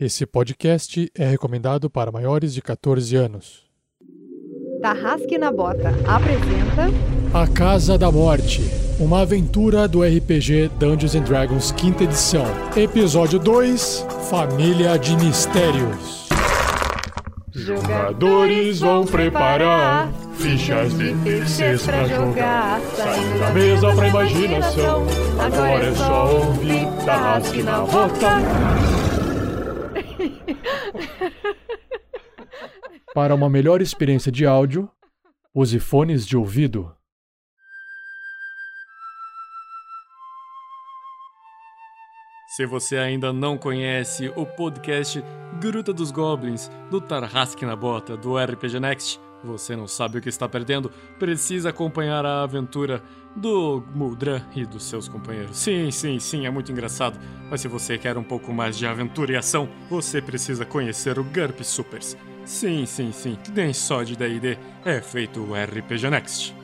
Esse podcast é recomendado para maiores de 14 anos. Tarrasque na Bota apresenta A Casa da Morte, uma aventura do RPG Dungeons and Dragons quinta edição. Episódio 2, Família de Mistérios. Jogadores vão preparar fichas de terceiros pra jogar. Saindo da mesa pra imaginação. Agora é só ouvir Tarrasque na Bota. Para uma melhor experiência de áudio, use fones de ouvido. Se você ainda não conhece o podcast Gruta dos Goblins, do Tarrasque na Bota, do RPG Next, você não sabe o que está perdendo, precisa acompanhar a aventura do Muldran e dos seus companheiros. Sim, sim, sim, é muito engraçado, mas se você quer um pouco mais de aventura e ação, você precisa conhecer o GURP Supers. Sim, sim, sim, nem só de D&D é feito o RPG Next.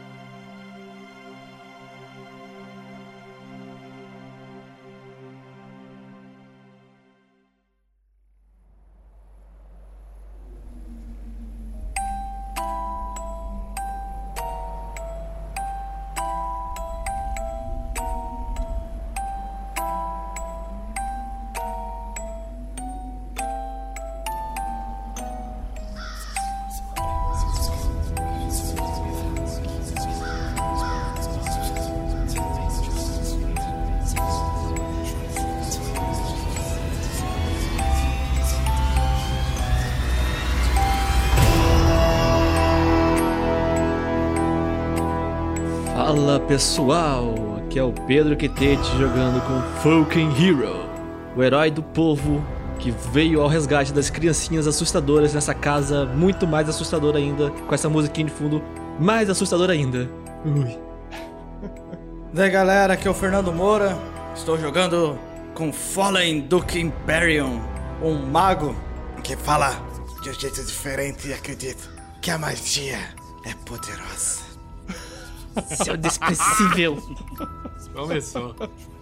Pessoal, aqui é o Pedro Quetete jogando com Falcon Hero, o herói do povo que veio ao resgate das criancinhas assustadoras nessa casa muito mais assustadora ainda, com essa musiquinha de fundo mais assustadora ainda. Ui. Daí galera, aqui é o Fernando Moura, estou jogando com Fallen Duke Imperium, um mago que fala de um jeito diferente e acredito que a magia é poderosa. Seu desprezível. Começou.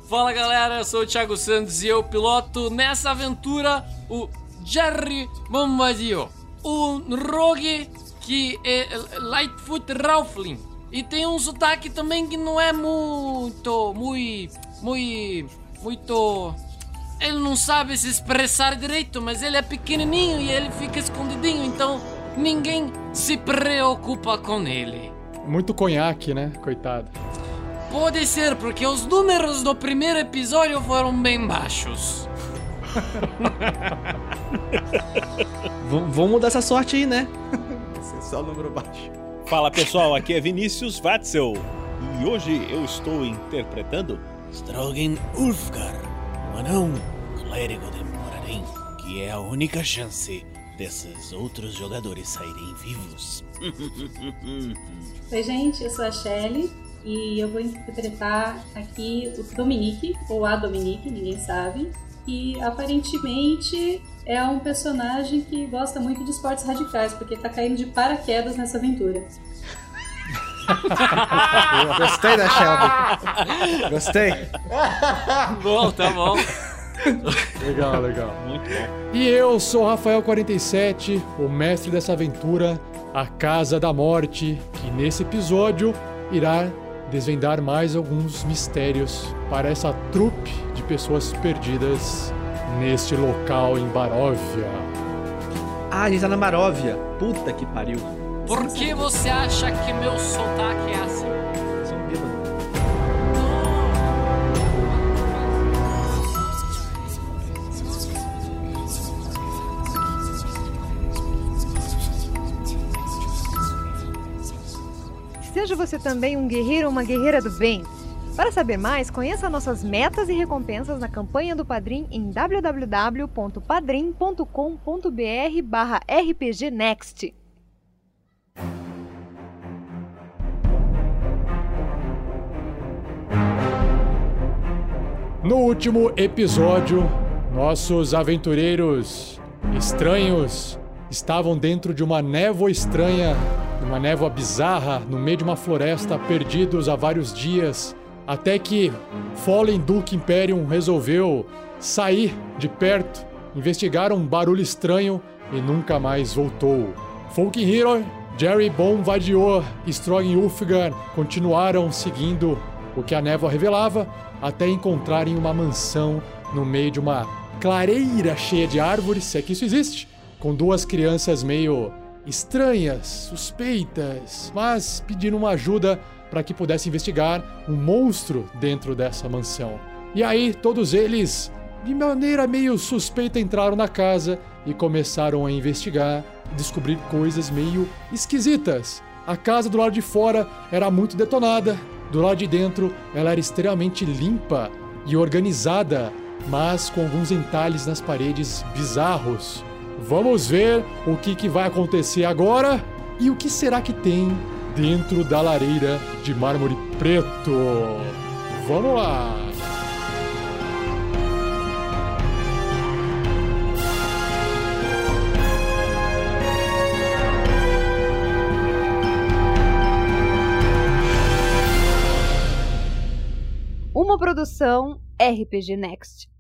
Fala galera, eu sou o Thiago Santos e eu piloto nessa aventura o Jerry Bombadil, um rogue que é Lightfoot Ralphling e tem um sotaque também que não é muito, muito, muito, muito. Ele não sabe se expressar direito, mas ele é pequenininho e ele fica escondidinho, então ninguém se preocupa com ele. Muito conhaque, né? Coitado. Pode ser, porque os números do primeiro episódio foram bem baixos. Vamos mudar essa sorte aí, né? Esse é só o número baixo. Fala pessoal, aqui é Vinícius Watzel e hoje eu estou interpretando Strogan Ulfgar, um anão clérigo de Morarim, que é a única chance desses outros jogadores saírem vivos. Oi, gente, eu sou a Shelly e eu vou interpretar aqui o Dominique, ou a Dominique, ninguém sabe. E aparentemente é um personagem que gosta muito de esportes radicais, porque tá caindo de paraquedas nessa aventura. Gostei da Shelby. Gostei. Bom, tá bom. Legal, legal. Muito bom. E eu sou Rafael47, o mestre dessa aventura, a Casa da Morte, que nesse episódio irá desvendar mais alguns mistérios para essa trupe de pessoas perdidas neste local em Baróvia. Ah, a gente tá na Maróvia. Puta que pariu. Por que você acha que meu sotaque é assim? Seja você também um guerreiro ou uma guerreira do bem. Para saber mais, conheça nossas metas e recompensas na campanha do Padrim em www.padrim.com.br barra rpgnext. No último episódio, nossos aventureiros estranhos estavam dentro de uma névoa estranha, uma névoa bizarra, no meio de uma floresta, perdidos há vários dias, até que Fallen Duke Imperium resolveu sair de perto investigaram um barulho estranho e nunca mais voltou. Folk Hero, Jerry Bonvadior e Strogan Ulfgar continuaram seguindo o que a névoa revelava até encontrarem uma mansão no meio de uma clareira cheia de árvores, se é que isso existe, com duas crianças meio estranhas, suspeitas, mas pedindo uma ajuda para que pudesse investigar um monstro dentro dessa mansão. E aí, todos eles, de maneira meio suspeita, entraram na casa e começaram a investigar descobrir coisas meio esquisitas. A casa do lado de fora era muito detonada, do lado de dentro ela era extremamente limpa e organizada, mas com alguns entalhes nas paredes bizarros. Vamos ver o que, que vai acontecer agora e o que será que tem dentro da lareira de mármore preto. Vamos lá! Uma produção RPG Next.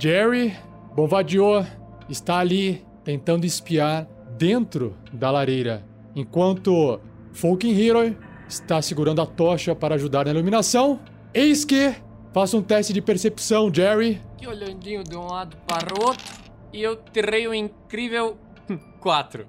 Jerry Bonvadior está ali tentando espiar dentro da lareira, enquanto Falcon Hero está segurando a tocha para ajudar na iluminação. Eis que faça um teste de percepção, Jerry. Que olhandinho de um lado para o outro e eu tirei um incrível 4.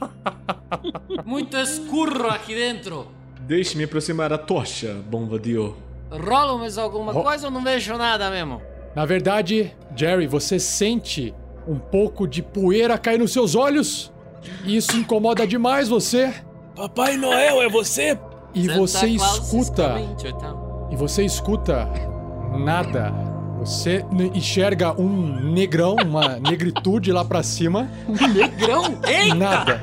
Muito escuro aqui dentro. Deixe-me aproximar a tocha, Bonvadior. Rola mais alguma Ro- coisa ou não vejo nada mesmo? Na verdade, Jerry, você sente um pouco de poeira cair nos seus olhos. E isso incomoda demais você. Papai Noel, é você? E Santa você Claus escuta. E você escuta nada. Você enxerga um negrão, uma negritude lá pra cima. Negrão? Eita! Nada.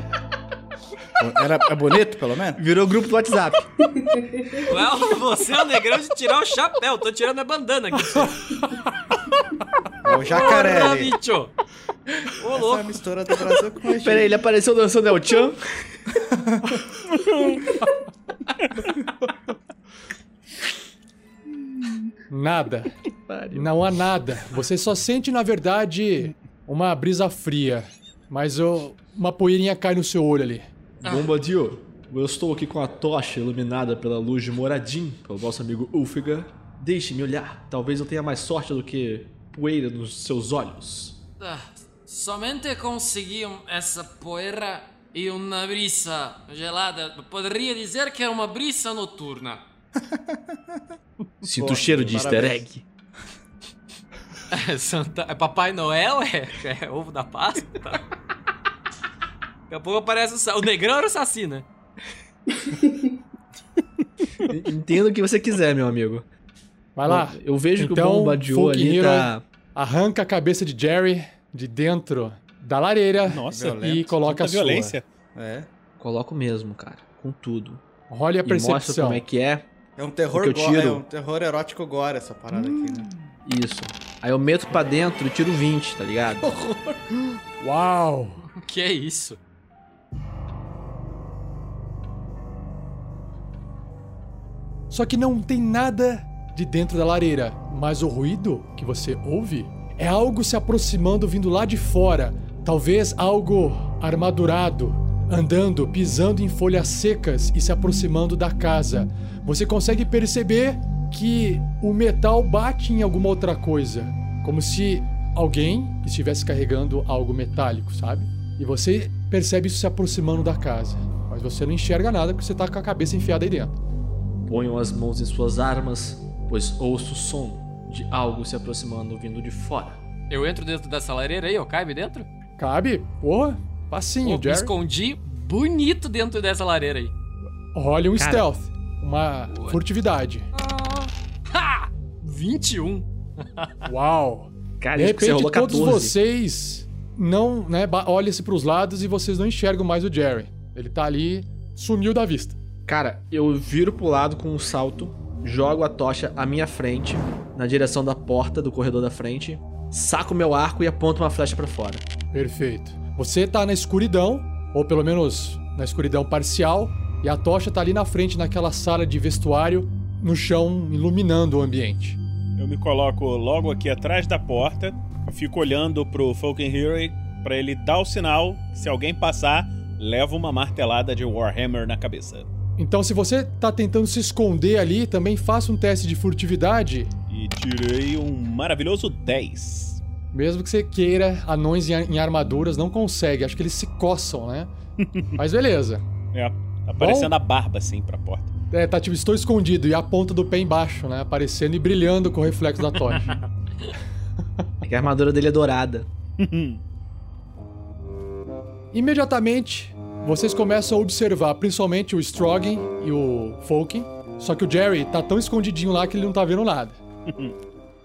Era, é bonito, pelo menos? Virou grupo do WhatsApp. Well, você é o negrão de tirar o chapéu. Tô tirando a bandana aqui. É o jacaré Porra, ali. bicho. Ô, Essa é a louco. mistura do Brasil com o Egito. Pera aí, ele apareceu dançando El Chan. Nada. Não há nada. Você só sente, na verdade, uma brisa fria. Mas ô, uma poeirinha cai no seu olho ali. Bombadil, eu estou aqui com a tocha iluminada pela luz de Moradim, pelo vosso amigo Ulfigar. Deixe-me olhar. Talvez eu tenha mais sorte do que poeira nos seus olhos. Ah, somente consegui essa poeira e uma brisa gelada. Poderia dizer que é uma brisa noturna. Sinto o cheiro de easter parabéns. egg. É, Santa... é Papai Noel? É, é ovo da Páscoa? Daqui a pouco aparece o, o negrão era o Saci, né? Entenda o que você quiser, meu amigo. Vai lá. Eu vejo que Então, o Bombadil Folk ali tá. Arranca a cabeça de Jerry de dentro da lareira Nossa, e coloca a Tanta sua. violência. É. Coloco mesmo, cara. Com tudo. Role a E mostra percepção. como é que é. É um terror eu gore, tiro- é um terror erótico gore essa parada aqui, né? Isso. Aí eu meto pra dentro e tiro 20, tá ligado? Uau! Que é isso? Só que não tem nada de dentro da lareira, mas o ruído que você ouve é algo se aproximando vindo lá de fora, talvez algo armadurado, andando, pisando em folhas secas e se aproximando da casa. Você consegue perceber que o metal bate em alguma outra coisa, como se alguém estivesse carregando algo metálico, sabe? E você percebe isso se aproximando da casa, mas você não enxerga nada porque você tá com a cabeça enfiada aí dentro. Ponham as mãos em suas armas, pois ouço o som de algo se aproximando vindo de fora. Eu entro dentro dessa lareira aí, eu caibo dentro? Cabe? Porra, me Jerry. escondi bonito dentro dessa lareira aí. Role um Cara. stealth, uma Boa. furtividade. Ha! 21. Uau! Cara, De repente, todos 14. vocês não, né, olham-se pros lados e vocês não enxergam mais o Jerry. Ele tá ali, sumiu da vista. Cara, eu viro pro lado com um salto, jogo a tocha à minha frente, na direção da porta do corredor da frente, saco meu arco e aponto uma flecha pra fora. Perfeito. Você tá na escuridão, ou pelo menos na escuridão parcial e a tocha tá ali na frente, naquela sala de vestuário, no chão, iluminando o ambiente. Eu me coloco logo aqui atrás da porta, fico olhando pro Falcon Hero para ele dar o sinal. Se alguém passar, leva uma martelada de Warhammer na cabeça. Então, se você tá tentando se esconder ali, também faça um teste de furtividade. E tirei um maravilhoso 10. Mesmo que você queira, anões em armaduras não consegue. Acho que eles se coçam, né? Mas beleza. É, aparecendo Bom, a barba assim pra porta. É, tá tipo, estou escondido e a ponta do pé embaixo, né? Aparecendo e brilhando com o reflexo da tocha. é que a armadura dele é dourada. Imediatamente, vocês começam a observar principalmente o Strogan e o Falken. Só que o Jerry tá tão escondidinho lá que ele não tá vendo nada.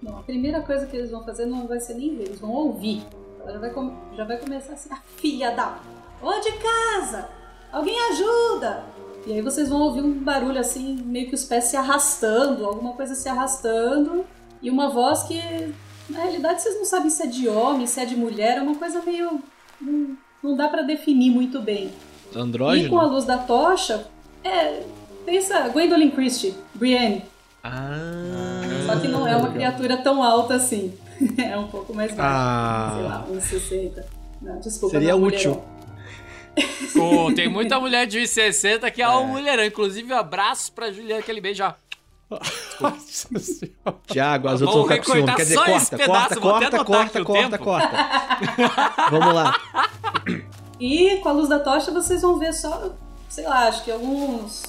Bom, a primeira coisa que eles vão fazer não vai ser nem ver, eles vão ouvir. Já vai, já vai começar assim, a filha da... Ô de casa! Alguém ajuda! E aí vocês vão ouvir um barulho assim, meio que os pés se arrastando, alguma coisa se arrastando, e uma voz que, na realidade, vocês não sabem se é de homem, se é de mulher, é uma coisa meio. Não, não dá para definir muito bem. Andrógeno? E com a luz da tocha, é. Pensa, Gwendolyn Christie, Brienne. Ah. Só que não é uma criatura tão alta assim. é um pouco mais baixa. Ah. Sei lá, uns 60. Não, desculpa. Seria não, útil. Mulherão. Pô, tem muita mulher de 1,60 que é, um mulherão. Inclusive, abraços pra Juliana que ele beija. Tiago, as outras vão ficar com ciúme. Quer dizer, corta, pedaço, corta, corta, corta, corta, corta. Vamos lá. E com a luz da tocha vocês vão ver só, sei lá, acho que alguns.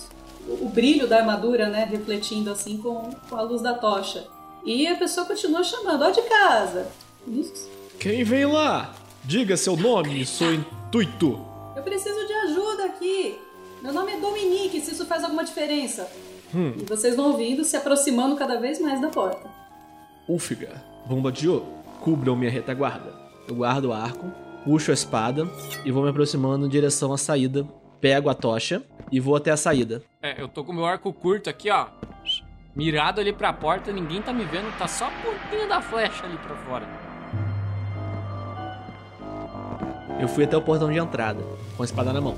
O brilho da armadura, né? Refletindo assim com, com a luz da tocha. E a pessoa continua chamando, ó de casa. Isso. Quem vem lá? Diga seu nome e seu intuito. Eu preciso de ajuda aqui. Meu nome é Dominique, se isso faz alguma diferença. Hum. E vocês vão ouvindo, se aproximando cada vez mais da porta. Úlfiga, Bombadil, cubram minha retaguarda. Eu guardo o arco, puxo a espada e vou me aproximando em direção à saída. Pego a tocha e vou até a saída. É, eu tô com meu arco curto aqui, ó. Mirado ali pra porta, ninguém tá me vendo, tá só a pontinha da flecha ali pra fora. Eu fui até o portão de entrada, com a espada na mão.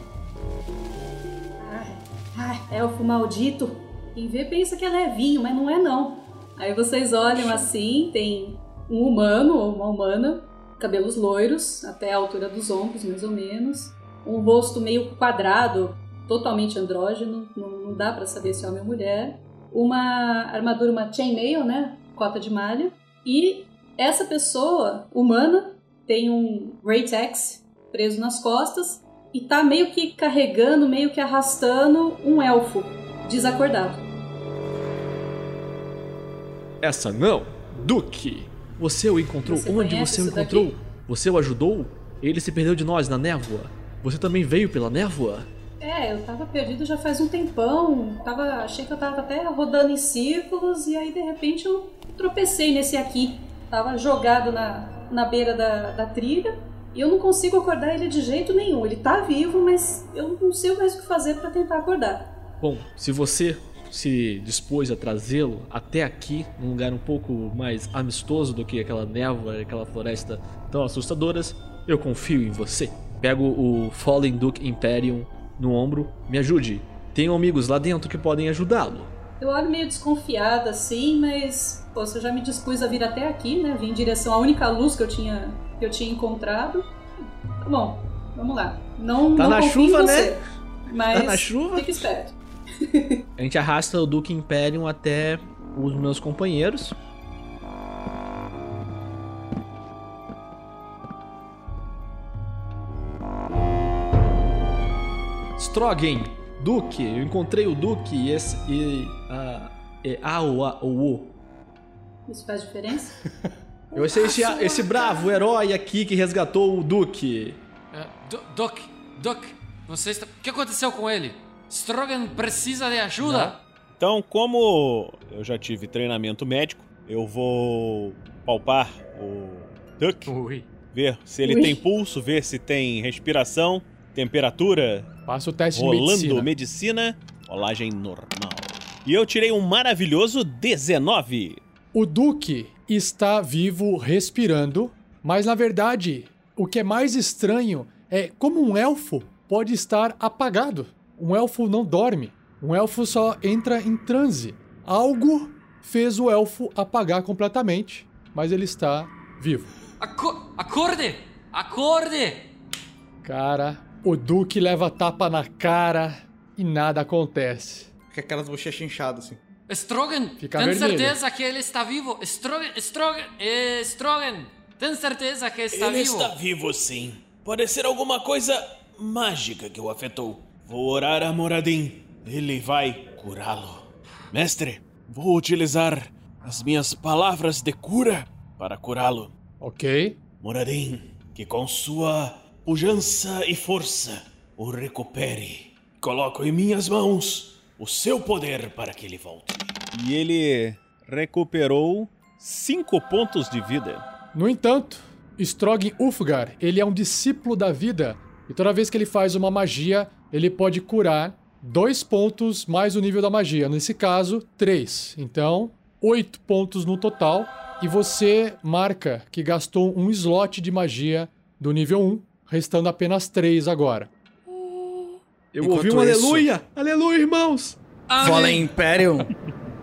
Ai, ai, elfo maldito. Quem vê pensa que é levinho, mas não é não. Aí vocês olham assim, tem um humano ou uma humana, cabelos loiros, até a altura dos ombros, mais ou menos. Um rosto meio quadrado, totalmente andrógeno, não, não dá para saber se é homem ou mulher. Uma armadura, uma chainmail, né? Cota de malha. E essa pessoa humana tem um Axe preso nas costas e tá meio que carregando, meio que arrastando um elfo desacordado. Essa não, Duque. Você o encontrou Você onde você o encontrou? daqui? Você o ajudou? Ele se perdeu de nós na névoa. Você também veio pela névoa? É, eu tava perdido já faz um tempão. Tava, achei que eu tava até rodando em círculos e aí de repente eu tropecei nesse aqui. Tava jogado na, na beira da, da trilha e eu não consigo acordar ele de jeito nenhum. Ele tá vivo, mas eu não sei mais o que fazer para tentar acordar. Bom, se você se dispôs a trazê-lo até aqui, num lugar um pouco mais amistoso do que aquela névoa, aquela floresta tão assustadoras, eu confio em você. Pego o Fallen Duke Imperium no ombro, me ajude. Tenho amigos lá dentro que podem ajudá-lo. Eu olho meio desconfiada assim, mas pô, eu já me dispus a vir até aqui, né? Vim em direção à única luz que eu tinha que eu tinha encontrado. Tá bom, vamos lá. Não, Tá não na chuva, você, né? Mas Tá na chuva? Fique esperto. A gente arrasta o Duke Imperium até os meus companheiros. Strogan, Duque, eu encontrei o Duque e esse e a e a o a o o. Isso faz diferença? Eu achei esse, esse bravo herói aqui que resgatou o Duque. É, Du- Duck, Duck, você está... O que aconteceu com ele? Strogan precisa de ajuda? Então, como eu já tive treinamento médico, eu vou palpar o Duck, Ui. ver se ele Ui. tem pulso, ver se tem respiração, temperatura, Passa o teste de rolando medicina. medicina, rolagem normal. E eu tirei um maravilhoso 19. O Duque está vivo, respirando, mas na verdade, o que é mais estranho é como um elfo, pode estar apagado. Um elfo não dorme. Um elfo só entra em transe. Algo fez o elfo apagar completamente, mas ele está vivo. Aco acorde! Acorde! Cara, o Duque leva tapa na cara e nada acontece. Com aquelas bochechas inchadas, assim. Strogan, Fica tem vermelho. certeza que ele está vivo? Strogan, Strogan, eh, Strogan, tem certeza que está Ele vivo? está vivo sim. Pode ser alguma coisa mágica que o afetou. Vou orar a Moradin. Ele vai curá-lo. Mestre, vou utilizar as minhas palavras de cura para curá-lo. Ok? Moradin, que com sua pujança e força o recupere. Coloco em minhas mãos o seu poder para que ele volte. E ele recuperou 5 pontos de vida. No entanto, Strogin Ulfgar, ele é um discípulo da vida, e toda vez que ele faz uma magia, ele pode curar dois pontos mais o nível da magia. Nesse caso, três. Então, oito pontos no total. E você marca que gastou um slot de magia do nível 1, restando apenas três agora. Eu Enquanto ouvi um isso- aleluia! Aleluia, irmãos! Fallen Imperium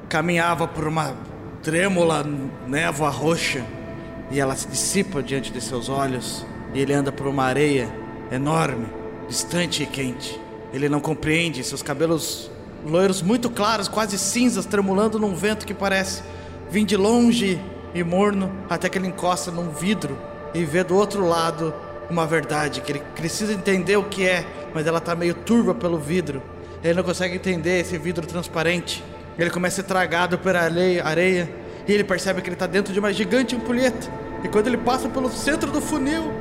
caminhava por uma trêmula névoa roxa e ela se dissipa diante de seus olhos e ele anda por uma areia enorme, distante e quente. Ele não compreende, seus cabelos loiros muito claros, quase cinzas, tremulando num vento que parece vir de longe e morno, até que ele encosta num vidro e vê do outro lado uma verdade que ele precisa entender o que é, mas ela tá meio turva pelo vidro. Ele não consegue entender esse vidro transparente. Ele começa a ser tragado pela areia, e ele percebe que ele tá dentro de uma gigante ampulheta. E quando ele passa pelo centro do funil,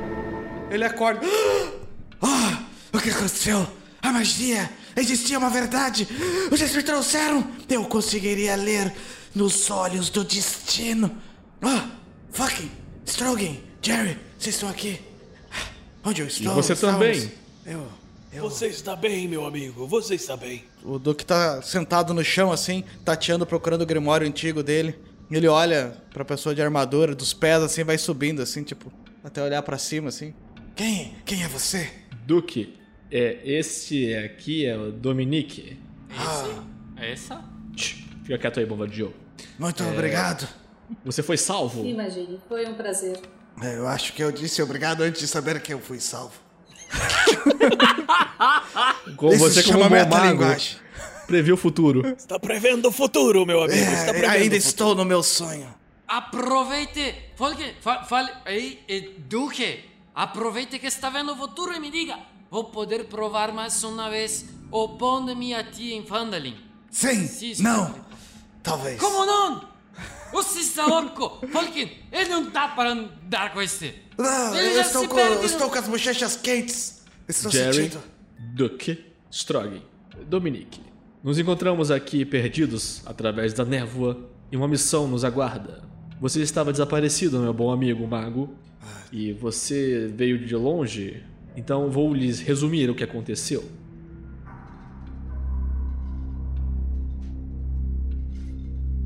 ele acorda. O que aconteceu? A magia! Existia uma verdade! Vocês me trouxeram! Eu conseguiria ler nos olhos do destino! Ah! Fucking! Strogan! Jerry! Vocês estão aqui! Onde eu estou? você Estamos- também. Eu. Eu. Você está bem, meu amigo. Você está bem. O Duque tá sentado no chão assim, tateando, procurando o grimório antigo dele. Ele olha pra pessoa de armadura, dos pés assim, vai subindo assim, tipo, até olhar pra cima assim. Quem? Quem é você? Duque, é, este aqui é o Dominique. Essa? Tch, Fica quieto aí, Bombadil. Muito obrigado. Você foi salvo? Imagine, foi um prazer. É, Eu acho que eu disse obrigado antes de saber que eu fui salvo. Com Isso você se como bom mago, metalinguagem. previu o futuro. Está prevendo o futuro, meu amigo. Está É, prevendo ainda estou no meu sonho. Aproveite, fale, aí, eh, Duque, aproveite que está vendo o futuro e me diga, vou poder provar mais uma vez o pão de minha tia em Fandalin. Sim, Sim, não, talvez. Como não? Você está louco? Folken, ele não dá para andar com este. Não, Ele eu estou com, estou com as bochechas quentes. Estou Jerry, sentindo. Duque, Strog, Dominique. Nos encontramos aqui perdidos através da névoa e uma missão nos aguarda. Você estava desaparecido, meu bom amigo mago, e você veio de longe, então vou lhes resumir o que aconteceu.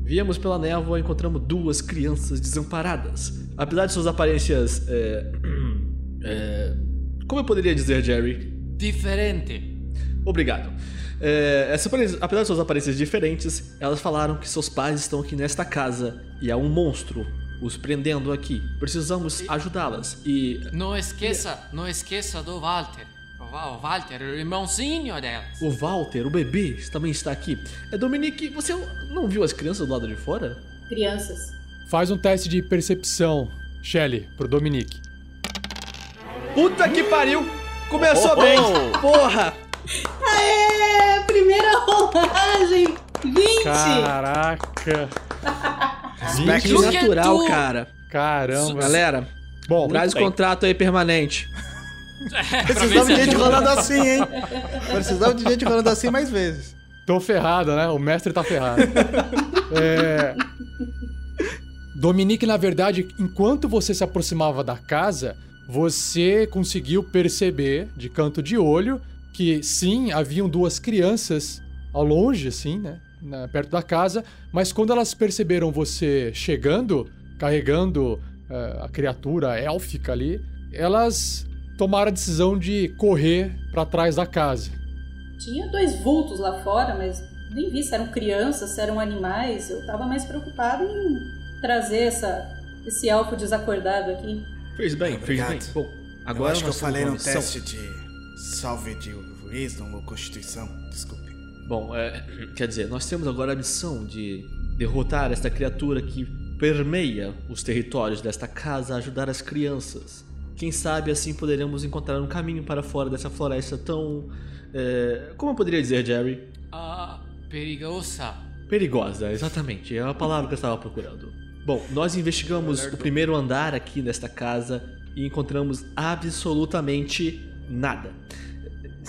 Viemos pela névoa e encontramos duas crianças desamparadas. Apesar de suas aparências. é, é, como eu poderia dizer, Jerry? Diferente. Obrigado. É, essa apesar de suas aparências diferentes, elas falaram que seus pais estão aqui nesta casa e há um monstro os prendendo aqui. Precisamos ajudá-las e. Não esqueça, não esqueça do Walter. O Walter, o irmãozinho delas. O Walter, o bebê, também está aqui. É, Dominique, você não viu as crianças do lado de fora? Crianças. Faz um teste de percepção, Shelly, pro Dominique. Puta que pariu! Começou Oh, bem! oh. Porra! Aê! Primeira rolagem! 20! Caraca! Duque, natural, tu- cara. Caramba! Galera, Bom, traz o contrato aí permanente. É, Precisamos de gente ajuda. rolando assim, hein? Precisamos de gente rolando assim mais vezes. Tô ferrado, né? O mestre tá ferrado. é... Dominique, na verdade, enquanto você se aproximava da casa, você conseguiu perceber, de canto de olho, que sim, haviam duas crianças ao longe, assim, né? Na- perto da casa, mas quando elas perceberam você chegando, carregando eh, a criatura élfica ali, elas tomaram a decisão de correr para trás da casa. Tinha dois vultos lá fora, mas nem vi se eram crianças, se eram animais. Eu tava mais preocupado em trazer essa, esse elfo desacordado aqui. Fez bem, Obrigado. fez bem. Bom, agora eu acho que eu falei uma no missão. teste de salve de wisdom ou constituição. Desculpe. Bom, é, quer dizer, nós temos agora a missão de derrotar esta criatura que permeia os territórios desta casa, ajudar as crianças. Quem sabe assim poderemos encontrar um caminho para fora dessa floresta tão. é, como eu poderia dizer, Jerry? Ah, perigosa. Perigosa, exatamente, é a palavra que eu estava procurando. Bom, nós investigamos o primeiro andar aqui nesta casa e encontramos absolutamente nada.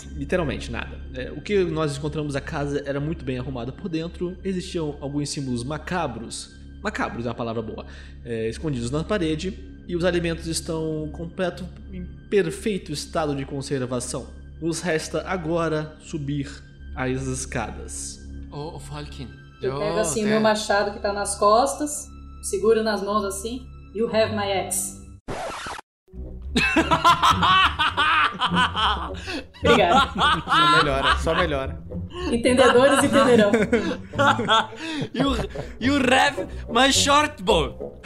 Literalmente nada. É, o que nós encontramos a casa era muito bem arrumada por dentro, existiam alguns símbolos macabros, macabros é uma palavra boa, é, escondidos na parede e os alimentos estão completo em perfeito estado de conservação. Nos resta agora subir as escadas. Ô, oh, Falkin. Eu pego assim o meu machado que tá nas costas, seguro nas mãos assim. You have my axe. Obrigada. Só melhora, só melhora. Entendedores entenderão. you, you have my short bow.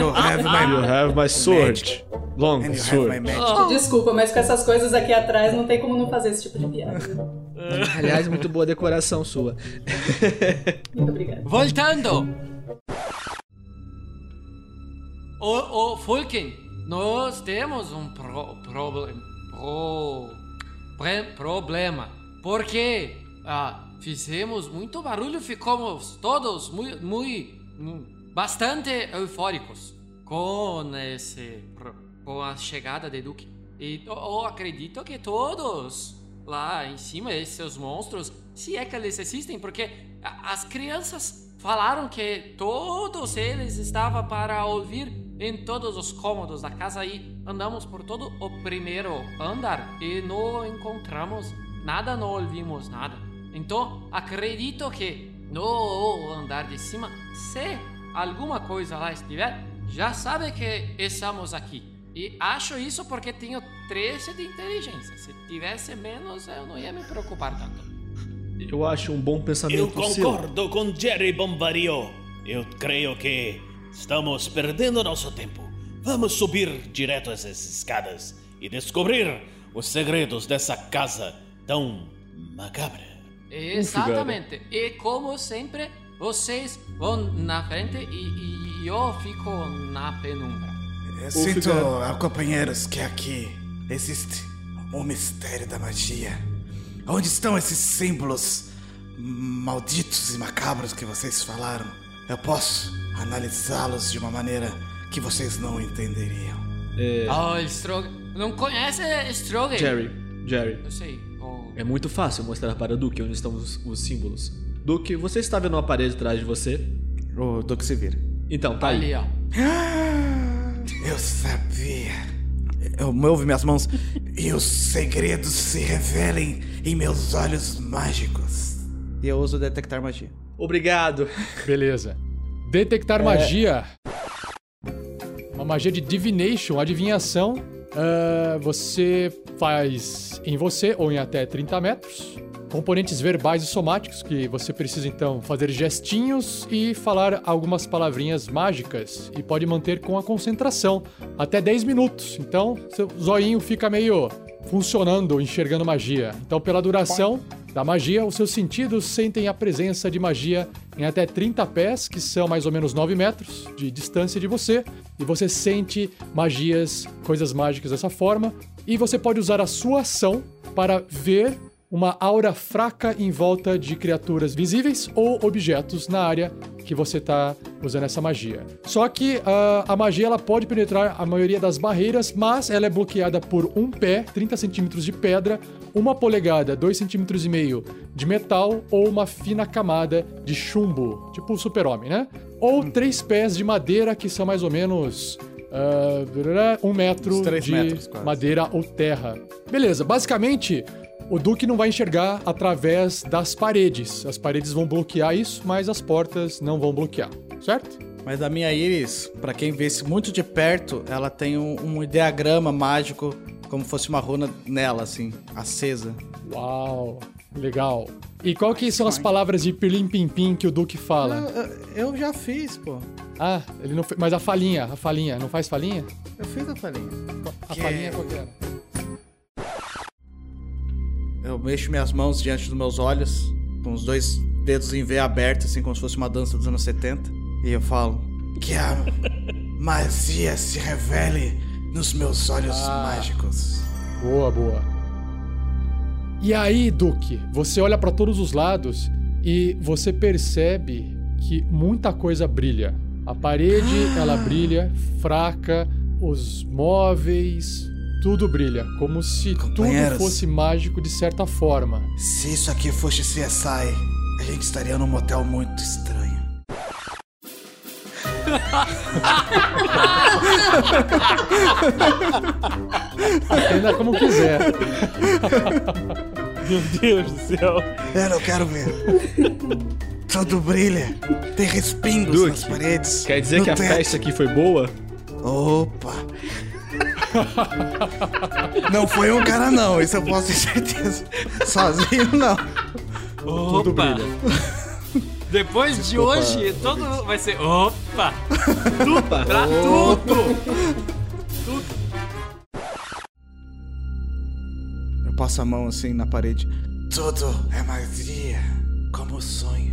You have my, You have my sword. Long and sword. my magic. Desculpa, mas com essas coisas aqui atrás não tem como não fazer esse tipo de piada. Aliás, muito boa decoração sua. Muito obrigada. Voltando. Ô, ô, Falkin, nós temos um pro, problem, pro, pre- problema. Porque ah, fizemos muito barulho, ficamos todos muito, muito, bastante eufóricos com esse, com a chegada de Duque. E eu, acredito que todos lá em cima, esses monstros, se é que eles existem, porque as crianças falaram que todos eles estavam para ouvir em todos os cômodos da casa e andamos por todo o primeiro andar e não encontramos nada, não ouvimos nada. Então, acredito que no andar de cima, se alguma coisa lá estiver, já sabe que estamos aqui. E acho isso porque tenho 13 de inteligência. Se tivesse menos, eu não ia me preocupar tanto. Eu acho um bom Eu pensamento seu. concordo com Jerry Bombardier. Eu creio que estamos perdendo nosso tempo. Vamos subir direto essas escadas e descobrir os segredos dessa casa tão macabra. Exatamente. E como sempre, vocês vão na frente e, e eu fico na penumbra. Eu sinto, ah, companheiros, que aqui existe um mistério da magia. Onde estão esses símbolos malditos e macabros que vocês falaram? Eu posso analisá-los de uma maneira que vocês não entenderiam. Oh, Strog... Não conhece Strogan? Jerry, Jerry, Eu sei. Oh. é muito fácil mostrar para Duke onde estão os, os símbolos. Duke, você está vendo uma parede atrás de você? O Duque se vira. Então, tá aí. Ali, ó. Eu sabia. Eu movo minhas mãos e os segredos se revelem em meus olhos mágicos. E eu uso detectar magia. Obrigado. Beleza. Detectar magia. Uma magia de divination, adivinhação. Ah, você faz em você ou em até 30 metros. Componentes verbais e somáticos, que você precisa então fazer gestinhos e falar algumas palavrinhas mágicas. E pode manter com a concentração até 10 minutos. Então, seu zoinho fica meio funcionando, enxergando magia. Então, pela duração da magia, os seus sentidos sentem a presença de magia em até 30 pés, que são mais ou menos 9 metros de distância de você, e você sente magias, coisas mágicas dessa forma, e você pode usar a sua ação para ver uma aura fraca em volta de criaturas visíveis ou objetos na área que você está usando essa magia. Só que ah, a magia ela pode penetrar a maioria das barreiras, mas ela é bloqueada por um pé, 30 centímetros de pedra, uma polegada, 2,5 centímetros e meio de metal ou uma fina camada de chumbo, tipo o super-homem, né? Ou três pés de madeira que são mais ou menos ah, um metro de metros, madeira ou terra. Beleza, basicamente o Duque não vai enxergar através das paredes. As paredes vão bloquear isso, mas as portas não vão bloquear, certo? Mas a minha íris, pra quem vê se muito de perto, ela tem um, um diagrama mágico, como fosse uma runa nela, assim, acesa. Uau, legal. E qual que são as palavras de pirlim pim pim que o Duque fala? Eu, eu já fiz, pô. Ah, ele não fez. Mas a falinha, a falinha, não faz falinha? Eu fiz a falinha. A Que falinha é- qual que era? Eu mexo minhas mãos diante dos meus olhos, com os dois dedos em V abertos, assim como se fosse uma dança dos anos 70. E eu falo: Que a magia se revele nos meus olhos mágicos. Boa, boa. E aí, Duque, você olha pra todos os lados e você percebe que muita coisa brilha. A parede, ela brilha, fraca, os móveis, tudo brilha, como se tudo fosse mágico de certa forma. Se isso aqui fosse CSI, a gente estaria num motel muito estranho. Entenda como quiser. Meu Deus do céu. Eu não quero ver. Tudo brilha. Tem respingos Duque, nas paredes. Quer dizer que a teto. festa aqui foi boa? Opa! Não foi um cara, não, isso eu posso ter certeza. Sozinho, não. Tudo Opa! brilha. Depois de hoje, todo mundo vai ser. Opa! Opa! Pra tudo! Eu passo a mão assim na parede. Tudo é magia, como sonho.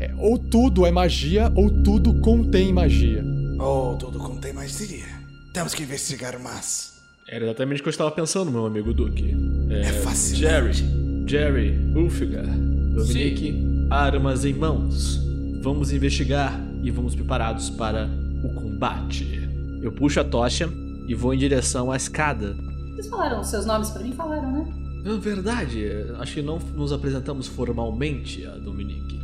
É, ou tudo é magia, ou tudo contém magia. Oh, tudo contém magia. Temos que investigar mais. Era exatamente o que eu estava pensando, meu amigo Duque. É fascinante. Jerry, Jerry, Ulfigar, Dominique, armas em mãos. Vamos investigar e vamos preparados para o combate. Eu puxo a tocha e vou em direção à escada. Vocês falaram seus nomes pra mim? Falaram, né? É verdade, acho que não nos apresentamos formalmente a Dominique.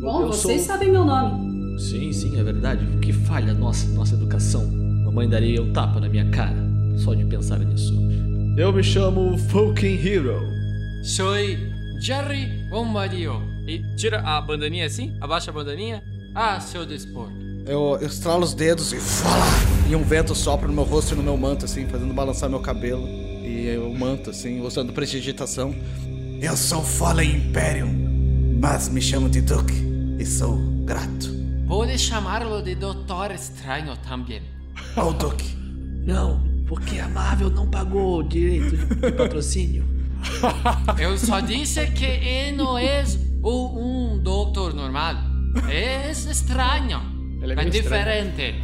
Bom, eu vocês sou- sabem meu nome. Sim, sim, é verdade. O que falha nossa, nossa educação? Mamãe daria um tapa na minha cara, só de pensar nisso. Eu me chamo Fucking Hero. Soy Jerry Bombardio. E tira a bandaninha assim, abaixa a bandaninha. Ah, seu dispor. Eu, eu estralo os dedos e fala! E um vento sopra no meu rosto e no meu manto, assim, fazendo balançar meu cabelo. E eu manto, assim, usando prestigitação. Eu sou Fallen Imperium, mas me chamo de Duke e sou grato. Pode chamá-lo de Doutor Estranho também. Oh, Duke, Não, porque a Marvel não pagou o direito de patrocínio. Eu só disse que ele não é o- um doutor normal. É estranho. Ele é É estranho. diferente.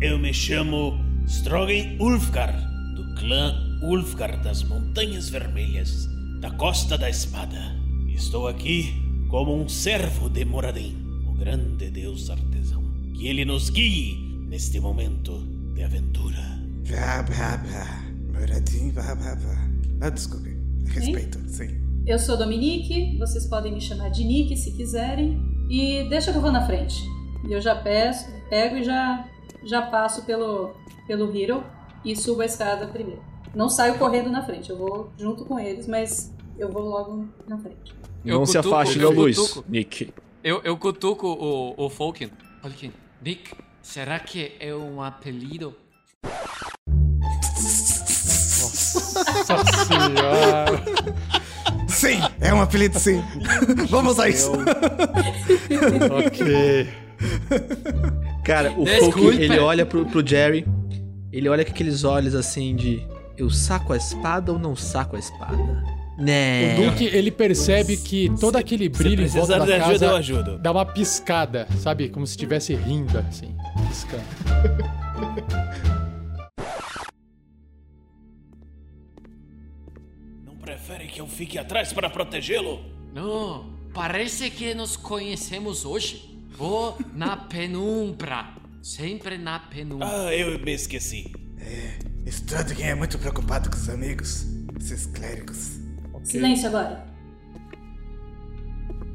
Eu me chamo Strogan Ulfgar, do clã Ulfgar das Montanhas Vermelhas, da Costa da Espada. Estou aqui como um servo de Moradin, o grande deus artesão. Que ele nos guie neste momento de aventura. Blá, blá, blá. Moradinho, blá, blá, blá. Ah, desculpe. Respeito, sim. Eu sou Dominique, vocês podem me chamar de Nick se quiserem. E deixa que eu vou na frente. E eu já peço, pego e já, já passo pelo, pelo Hero e subo a escada primeiro. Não saio correndo na frente, eu vou junto com eles, mas eu vou logo na frente. Eu não se cutuco, afaste da luz, cutuco. Nick. Eu, eu cutuco o, o Falken. Falken, Nick, será que é um apelido? Nossa senhora. Sim, é um apelido, sim. Vamos a isso. ok. Cara, o. Folk, ele olha pro, pro Jerry, ele olha com aqueles olhos assim de eu saco a espada ou não saco a espada? Né. O Duque, ele percebe que todo aquele brilho em Se volta da de ajuda, eu casa ajudo. dá uma piscada, sabe? Como se estivesse rindo, assim, piscando. Não prefere que eu fique atrás para protegê-lo? Não, parece que nos conhecemos hoje. Vou na penumbra. Sempre na penumbra. Ah, eu me esqueci. Strudgen é muito preocupado com os amigos, esses clérigos. Silêncio agora.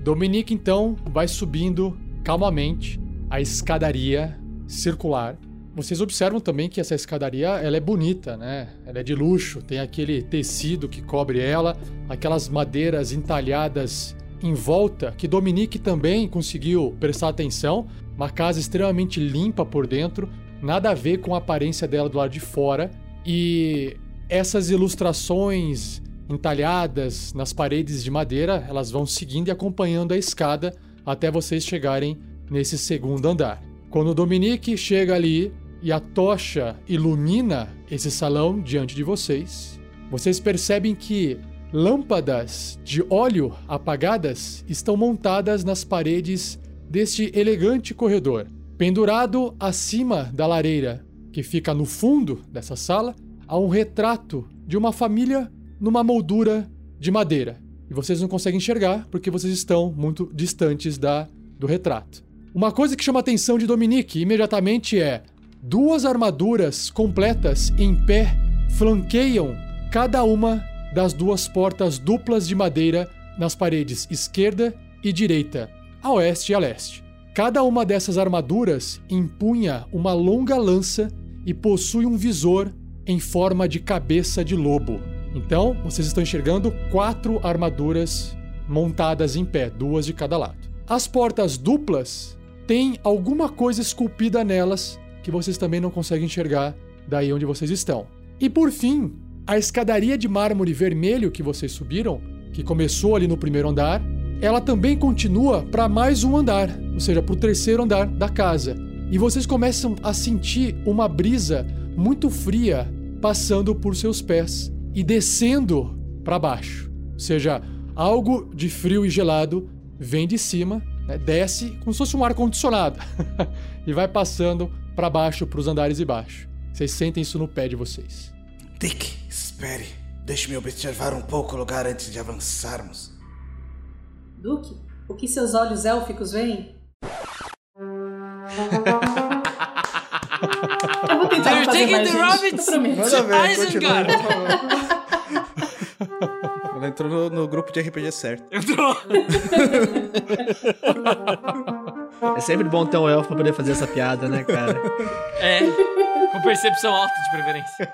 Dominique, então, vai subindo calmamente a escadaria circular. Vocês observam também que essa escadaria ela é bonita, né? Ela é de luxo, tem aquele tecido que cobre ela, aquelas madeiras entalhadas em volta que Dominique também conseguiu prestar atenção. Uma casa extremamente limpa por dentro, nada a ver com a aparência dela do lado de fora. E essas ilustrações entalhadas nas paredes de madeira, elas vão seguindo e acompanhando a escada até vocês chegarem nesse segundo andar. Quando Dominique chega ali e a tocha ilumina esse salão diante de vocês, vocês percebem que lâmpadas de óleo apagadas estão montadas nas paredes deste elegante corredor. Pendurado acima da lareira, que fica no fundo dessa sala, há um retrato de uma família numa moldura de madeira. E vocês não conseguem enxergar porque vocês estão muito distantes da do retrato. Uma coisa que chama a atenção de Dominique imediatamente é duas armaduras completas em pé flanqueiam cada uma das duas portas duplas de madeira nas paredes esquerda e direita, a oeste e a leste. Cada uma dessas armaduras empunha uma longa lança e possui um visor em forma de cabeça de lobo. Então, vocês estão enxergando quatro armaduras montadas em pé, duas de cada lado. As portas duplas têm alguma coisa esculpida nelas que vocês também não conseguem enxergar daí onde vocês estão. E por fim, a escadaria de mármore vermelho que vocês subiram, que começou ali no primeiro andar, ela também continua para mais um andar, ou seja, para o terceiro andar da casa. E vocês começam a sentir uma brisa muito fria passando por seus pés e descendo para baixo. Ou seja, algo de frio e gelado vem de cima, né, desce como se fosse um ar-condicionado e vai passando para baixo, para os andares de baixo. Vocês sentem isso no pé de vocês. Dick, espere. Deixe-me observar um pouco o lugar antes de avançarmos. Duque, o que seus olhos élficos veem? Eu vou tentar You're fazer taking mais, the gente. rabbits. Manda ver, continua, Isengard. por favor. Ela entrou no, no grupo de RPG certo. Entrou. É sempre bom ter um elfo pra poder fazer essa piada, né, cara? É, com percepção alta de preferência.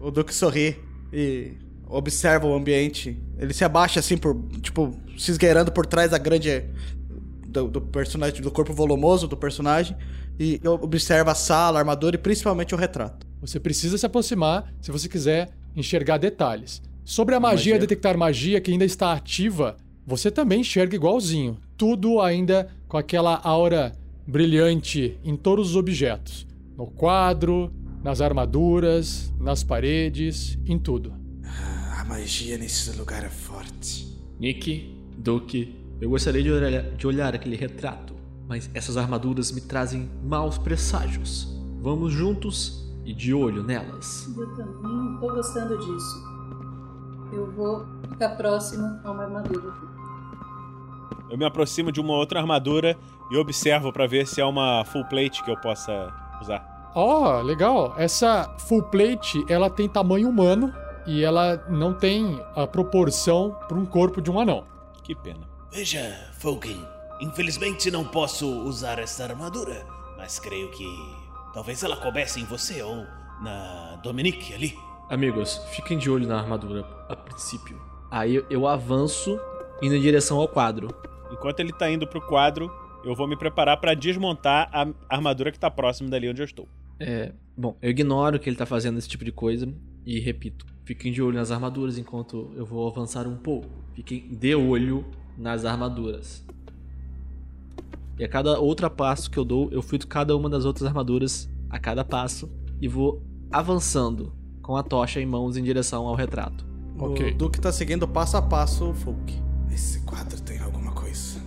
O Duque sorri e observa o ambiente. Ele se abaixa assim por, tipo, se esgueirando por trás da grande do, do personagem, do corpo volumoso do personagem e observa a sala, a armadura e principalmente o retrato. Você precisa se aproximar se você quiser enxergar detalhes. Sobre a magia, magia. detectar magia que ainda está ativa, você também enxerga igualzinho. Tudo ainda com aquela aura brilhante em todos os objetos. No quadro, nas armaduras, nas paredes, em tudo. A magia nesse lugar é forte. Nick, Duke, eu gostaria de olhar, de olhar aquele retrato, mas essas armaduras me trazem maus presságios. Vamos juntos e de olho nelas. Eu também não tô gostando disso. Eu vou ficar próximo a uma armadura. Eu me aproximo de uma outra armadura e observo pra ver se é uma full plate que eu possa usar. Ó, legal. Essa full plate, ela tem tamanho humano e ela não tem a proporção para um corpo de um anão. Que pena. Veja, Falken, infelizmente não posso usar essa armadura, mas creio que talvez ela coubesse em você ou na Dominique ali. Amigos, fiquem de olho na armadura a princípio. Aí eu- avanço indo em direção ao quadro. Enquanto ele tá indo pro quadro, eu vou me preparar pra desmontar a armadura que tá próximo dali onde eu estou. É, bom, eu ignoro que ele tá fazendo esse tipo de coisa e repito, fiquem de olho nas armaduras enquanto eu vou avançar um pouco. Fiquem de olho nas armaduras. E a cada outro passo que eu dou, eu filtro cada uma das outras armaduras a cada passo e vou avançando com a tocha em mãos em direção ao retrato. Ok. O Duque tá seguindo passo a passo o Folk. Esse quadro tem alguma coisa.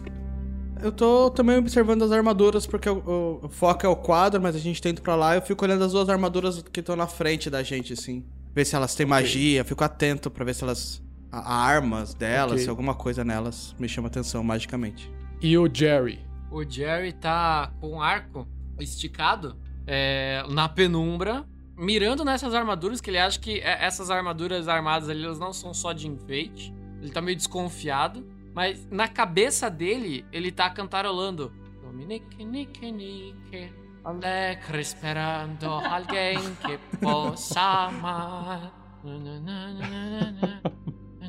Eu tô também observando as armaduras, porque o, o- o foco é o quadro, mas a gente tá indo pra lá. Eu fico olhando as duas armaduras que estão na frente da gente, assim. Ver se elas têm magia, fico atento pra ver se elas. A, a armas delas, Ok. se alguma coisa nelas me chama atenção magicamente. E o Jerry? O Jerry tá com o arco esticado é, na penumbra, mirando nessas armaduras, que ele acha que é- essas armaduras armadas ali, elas não são só de enfeite. Ele tá meio desconfiado. Mas na cabeça dele, ele tá cantarolando. Dominique, Nique, Nique, alegre esperando alguém que possa amar.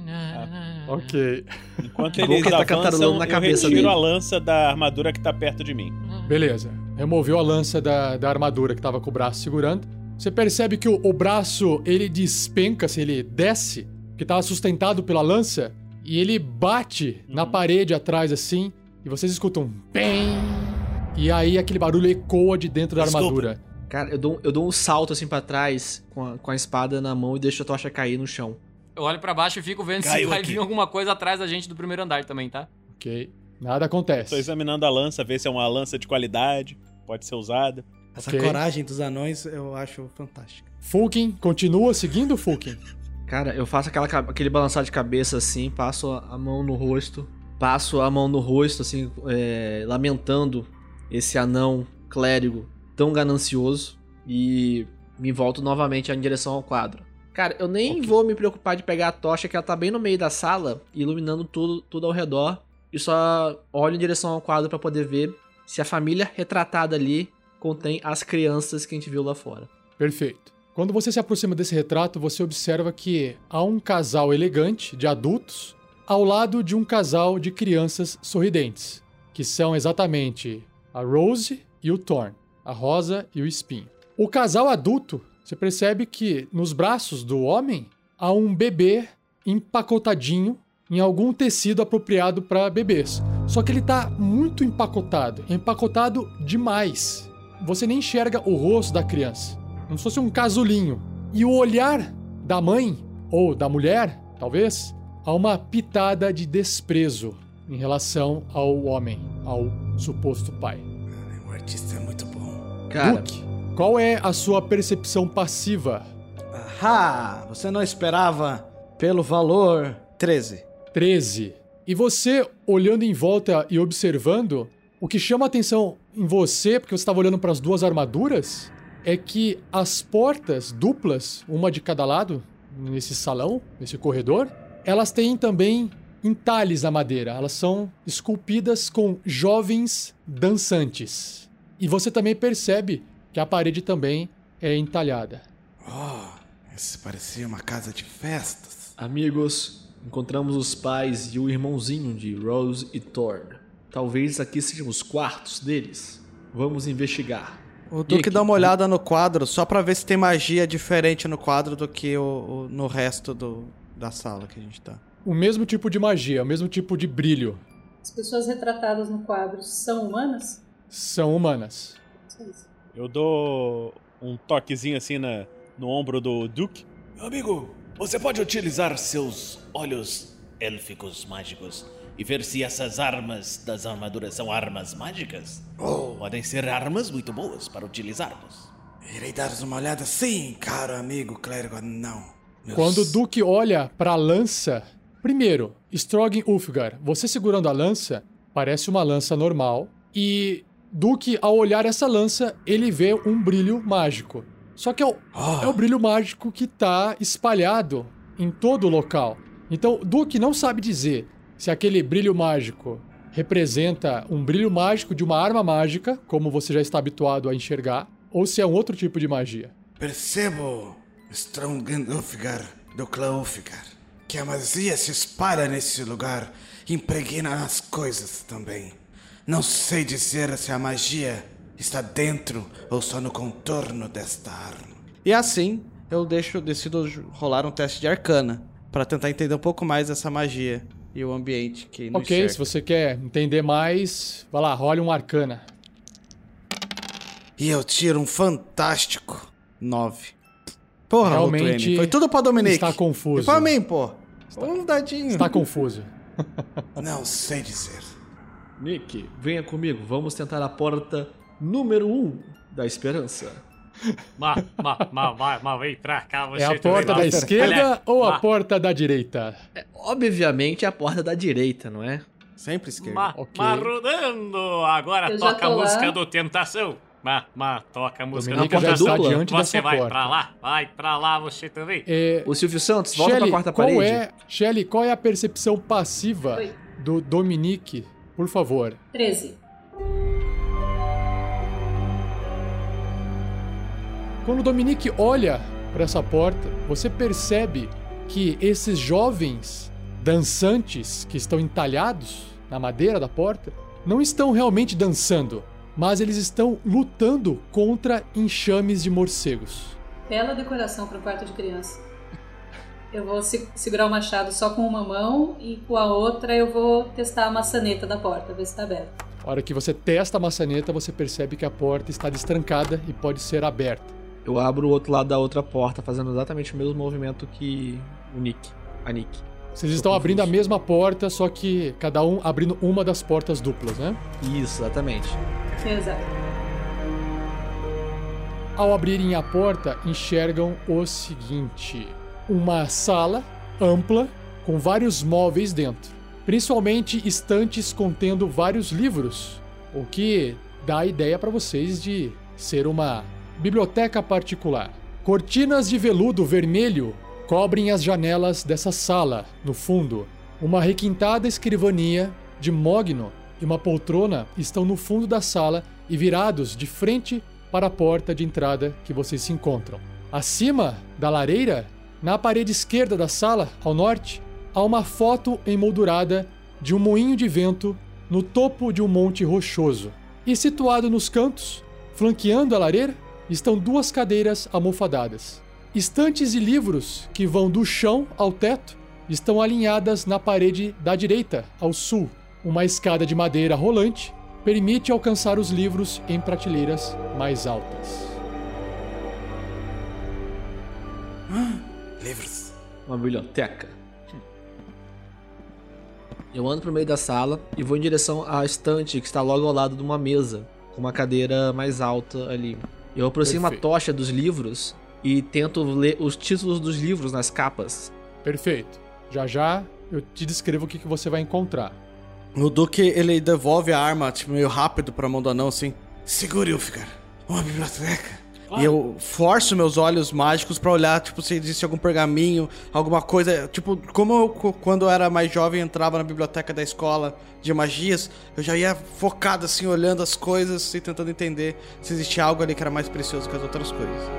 Na, Ok. Enquanto ele tá avançam, cantarolando na eu cabeça retiro dele. a lança da armadura que tá perto de mim. Beleza. Removeu a lança da, da armadura que tava com o braço segurando. Você percebe que o, o braço, ele despenca, se ele desce, que tava sustentado pela lança, e ele bate na parede atrás assim, e vocês escutam um bem. E aí aquele barulho ecoa de dentro da Desculpa. armadura. Cara, eu dou, eu dou um salto assim pra trás com a, com a espada na mão e deixo a tocha cair no chão. Eu olho pra baixo e fico vendo se Caiu vai aqui. vir alguma coisa atrás da gente do primeiro andar também, tá? Ok. Nada Tô acontece. examinando a lança, ver se é uma lança de qualidade, pode ser usada. Essa Ok. coragem dos anões eu acho fantástica. Fulkin continua seguindo o Fulkin. Cara, eu faço aquela, aquele balançar de cabeça assim, passo a a mão no rosto, passo a mão no rosto, assim, é, lamentando esse anão clérigo tão ganancioso e me volto novamente em direção ao quadro. Cara, eu nem vou me preocupar de pegar a tocha que ela tá bem no meio da sala, iluminando tudo, tudo ao redor, e só olho em direção ao quadro pra poder ver se a família retratada ali contém as crianças que a gente viu lá fora. Perfeito. Quando você se aproxima desse retrato, você observa que há um casal elegante de adultos ao lado de um casal de crianças sorridentes, que são exatamente a Rose e o Thorn, a Rosa e o Espinho. O casal adulto, você percebe que nos braços do homem há um bebê empacotadinho em algum tecido apropriado para bebês. Só que ele tá muito empacotado, empacotado demais. Você nem enxerga o rosto da criança, como se fosse um casulinho. E o olhar da mãe ou da mulher, talvez, há uma pitada de desprezo em relação ao homem, ao suposto pai. O artista é muito bom. Cara, Luke, qual é a sua percepção passiva? Ahá! Você não esperava pelo valor 13. 13. E você, olhando em volta e observando, o que chama atenção em você, porque você estava olhando para as duas armaduras, é que as portas duplas, uma de cada lado, nesse salão, nesse corredor, elas têm também entalhes na madeira. Elas são esculpidas com jovens dançantes. E você também percebe que a parede também é entalhada. Oh, esse parecia uma casa de festas. Amigos, encontramos os pais e o irmãozinho de Rose e Thorn. Talvez aqui sejam os quartos deles. Vamos investigar. O Duque dá uma olhada no quadro só pra ver se tem magia diferente no quadro do que o, o- no resto do, da sala que a gente tá. O mesmo tipo de magia, o mesmo tipo de brilho. As pessoas retratadas no quadro são humanas? São humanas. Isso. Eu dou um toquezinho assim na, no ombro do Duke. Meu amigo, você pode utilizar seus olhos élficos mágicos e ver se essas armas das armaduras são armas mágicas? Podem ser armas muito boas para utilizarmos. Irei dar uma olhada sim, caro amigo clérigo anão. Meus- Quando o Duque olha para a lança, primeiro, Strogan Ulfgar, você segurando a lança, parece uma lança normal, e Duque, ao olhar essa lança, ele vê um brilho mágico. Só que é o, Ah. é o brilho mágico que está espalhado em todo o local. Então, Duque não sabe dizer se aquele brilho mágico representa um brilho mágico de uma arma mágica, como você já está habituado a enxergar, ou se é um outro tipo de magia. Percebo, Strongan Ulfgar, do clã que a magia se espalha nesse lugar e impregna as coisas também. Não sei dizer se a magia está dentro ou só no contorno desta arma. E assim, eu deixo, decido rolar um teste de arcana pra tentar entender um pouco mais essa magia e o ambiente que nos Ok, cerca. se você quer entender mais, vai lá, role um arcana. E eu tiro um fantástico. 9. Porra, Realmente Foi tudo pra Dominique. está confuso. E pra mim, pô. Um dadinho. Está confuso. Não sei dizer. Nick, venha comigo. Vamos tentar a porta número 1 um da esperança. Ma, ma, ma, ma, ma, vem pra cá, você É a porta da esquerda Olha, ou a ma, porta da direita? É, obviamente é a porta da direita, não é? Sempre esquerda. Ma, Ok. ma rodando! Agora Eu já toca a lá. música do Tentação. Ma, ma, toca a música Dominica do já Tentação. está diante você vai porta. pra lá, vai pra lá você também. É, O Silvio Santos, volta Shelly, pra quarta qual parede. é, Shelly, qual é a percepção passiva Oi. do Dominique? Por favor. 13. Quando o Dominique olha para essa porta, você percebe que esses jovens dançantes que estão entalhados na madeira da porta não estão realmente dançando, mas eles estão lutando contra enxames de morcegos. Bela decoração para um quarto de criança. Eu vou se segurar o machado só com uma mão e com a outra eu vou testar a maçaneta da porta, ver se está aberta. A hora que você testa a maçaneta, você percebe que a porta está destrancada e pode ser aberta. Eu abro o outro lado da outra porta, fazendo exatamente o mesmo movimento que o Nick. A Nick. Vocês estão abrindo a mesma porta, só que cada um abrindo uma das portas duplas, né? Isso, exatamente. Exato. Ao abrirem a porta, enxergam o seguinte: uma sala ampla com vários móveis dentro, principalmente estantes contendo vários livros, o que dá a ideia para vocês de ser uma biblioteca particular. Cortinas de veludo vermelho cobrem as janelas dessa sala, no fundo. Uma requintada escrivania de mogno e uma poltrona estão no fundo da sala e virados de frente para a porta de entrada que vocês se encontram. Acima da lareira, na parede esquerda da sala, ao norte, há uma foto emoldurada de um moinho de vento no topo de um monte rochoso. E situado nos cantos, flanqueando a lareira, estão duas cadeiras almofadadas. Estantes e livros que vão do chão ao teto estão alinhadas na parede da direita, ao sul. Uma escada de madeira rolante permite alcançar os livros em prateleiras mais altas. Uma biblioteca. Eu ando pro meio da sala e vou em direção à estante que está logo ao lado de uma mesa, com uma cadeira mais alta ali. Eu aproximo Perfeito. a tocha dos livros e tento ler os títulos dos livros nas capas. Perfeito. Já já eu te descrevo o que, que você vai encontrar. O Duque, ele devolve a arma, tipo, meio rápido pra mão do anão, assim. Segure, Ulfgar. Uma biblioteca. E eu forço meus olhos mágicos pra olhar, tipo, se existe algum pergaminho, alguma coisa. Tipo, como eu, quando eu era mais jovem, entrava na biblioteca da escola de magias, eu já ia focado, assim, olhando as coisas e tentando entender se existia algo ali que era mais precioso que as outras coisas.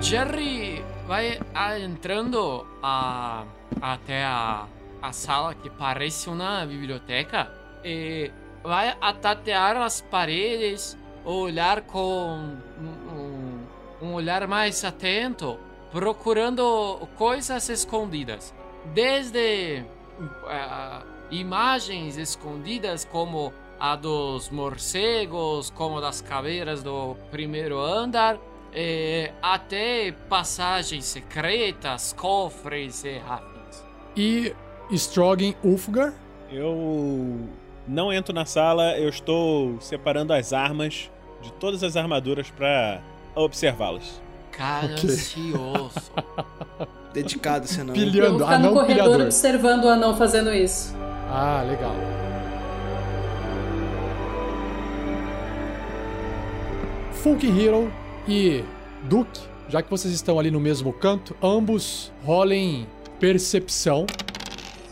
Jerry vai ah, entrando a, até a, a sala que parece uma biblioteca e vai a tatear as paredes, olhar com um, um- olhar mais atento, procurando coisas escondidas. Desde ah, imagens escondidas como a dos morcegos, como das caveiras do primeiro andar, eh, até passagens secretas, cofres e afins. E Strogan Ulfgar, Eu não entro na sala, eu estou separando as armas de todas as armaduras para observá-las. Ganancioso. Dedicado esse anão. Eu vou pilhando, ficar no anão corredor pilhador. observando o anão fazendo isso. Ah, legal. Folk Hero e Duke, já que vocês estão ali no mesmo canto, ambos rolem percepção.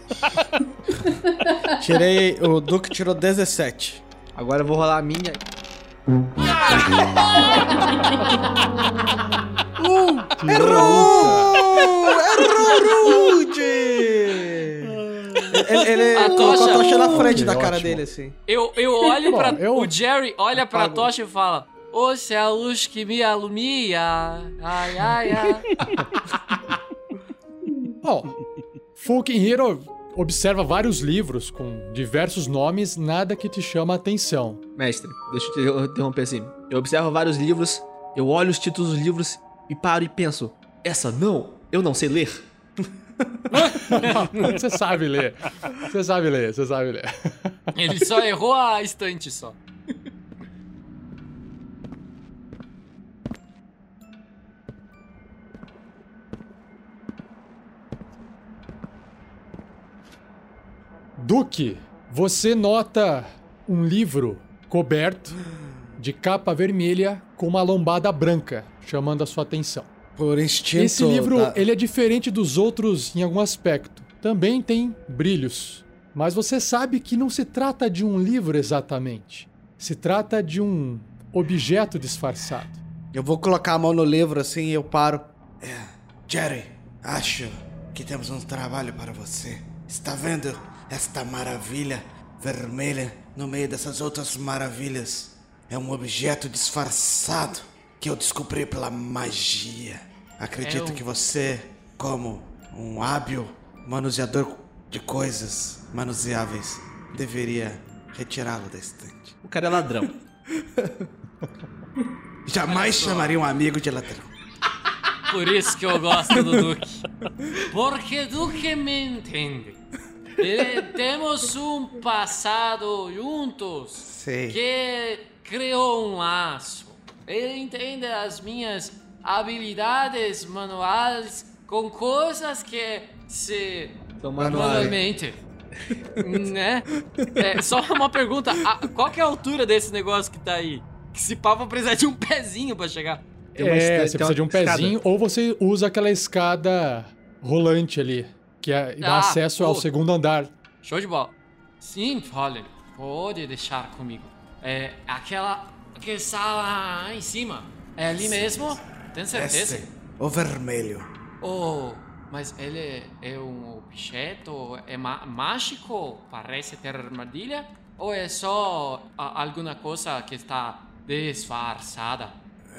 Tirei. O Duque tirou 17. Agora eu vou rolar a minha. Errou! Errou, Rude! Ele, ele A colocou a tocha- tocha na frente da Ótimo. cara dele, assim. Eu, eu olho Bom, pra. eu- O Jerry olha pra Apago. tocha e fala: Hoje é a luz que me alumia. Ai, ai, ai. Bom, Folk Hero observa vários livros com diversos nomes, nada que te chama a atenção. Mestre, deixa eu te interromper assim. Eu observo vários livros, eu olho os títulos dos livros e paro e penso: essa não, eu não sei ler. você sabe ler. Você sabe ler, você sabe ler. Ele só errou a estante só. Duque, você nota um livro coberto de capa vermelha com uma lombada branca, chamando a sua atenção. Por instinto. Esse livro, da- ele é diferente dos outros em algum aspecto. Também tem brilhos, mas você sabe que não se trata de um livro exatamente. Se trata de um objeto disfarçado. Eu vou colocar a mão no livro assim e eu paro. Jerry, acho que temos um trabalho para você. Está vendo esta maravilha vermelha no meio dessas outras maravilhas? É um objeto disfarçado que eu descobri pela magia. Acredito É um- que você, como um hábil manuseador de coisas manuseáveis, deveria retirá-lo da estante. O cara é ladrão. Jamais chamaria um amigo de ladrão. Por isso que eu gosto do Duque. Porque Duque me entende. Temos um passado juntos Sei. que criou um laço. Ele entende as minhas habilidades manuais com coisas que se São manualmente. né? É, só uma pergunta: a- qual que é a altura desse negócio que tá aí? Que se pá, vou precisar de um pezinho pra chegar. Tem uma é, escada- você tem precisa de um escada. pezinho ou você usa aquela escada rolante ali, que é- dá Ah, acesso ao pô. segundo andar. Show de bola. Sim, Fallen, pode deixar comigo. É aquela. aquela sala em cima. É ali mesmo? Tem certeza? Esse, o vermelho. Oh, mas ele é um objeto é mágico? Parece ter armadilha? Ou é só a- alguma coisa que está disfarçada?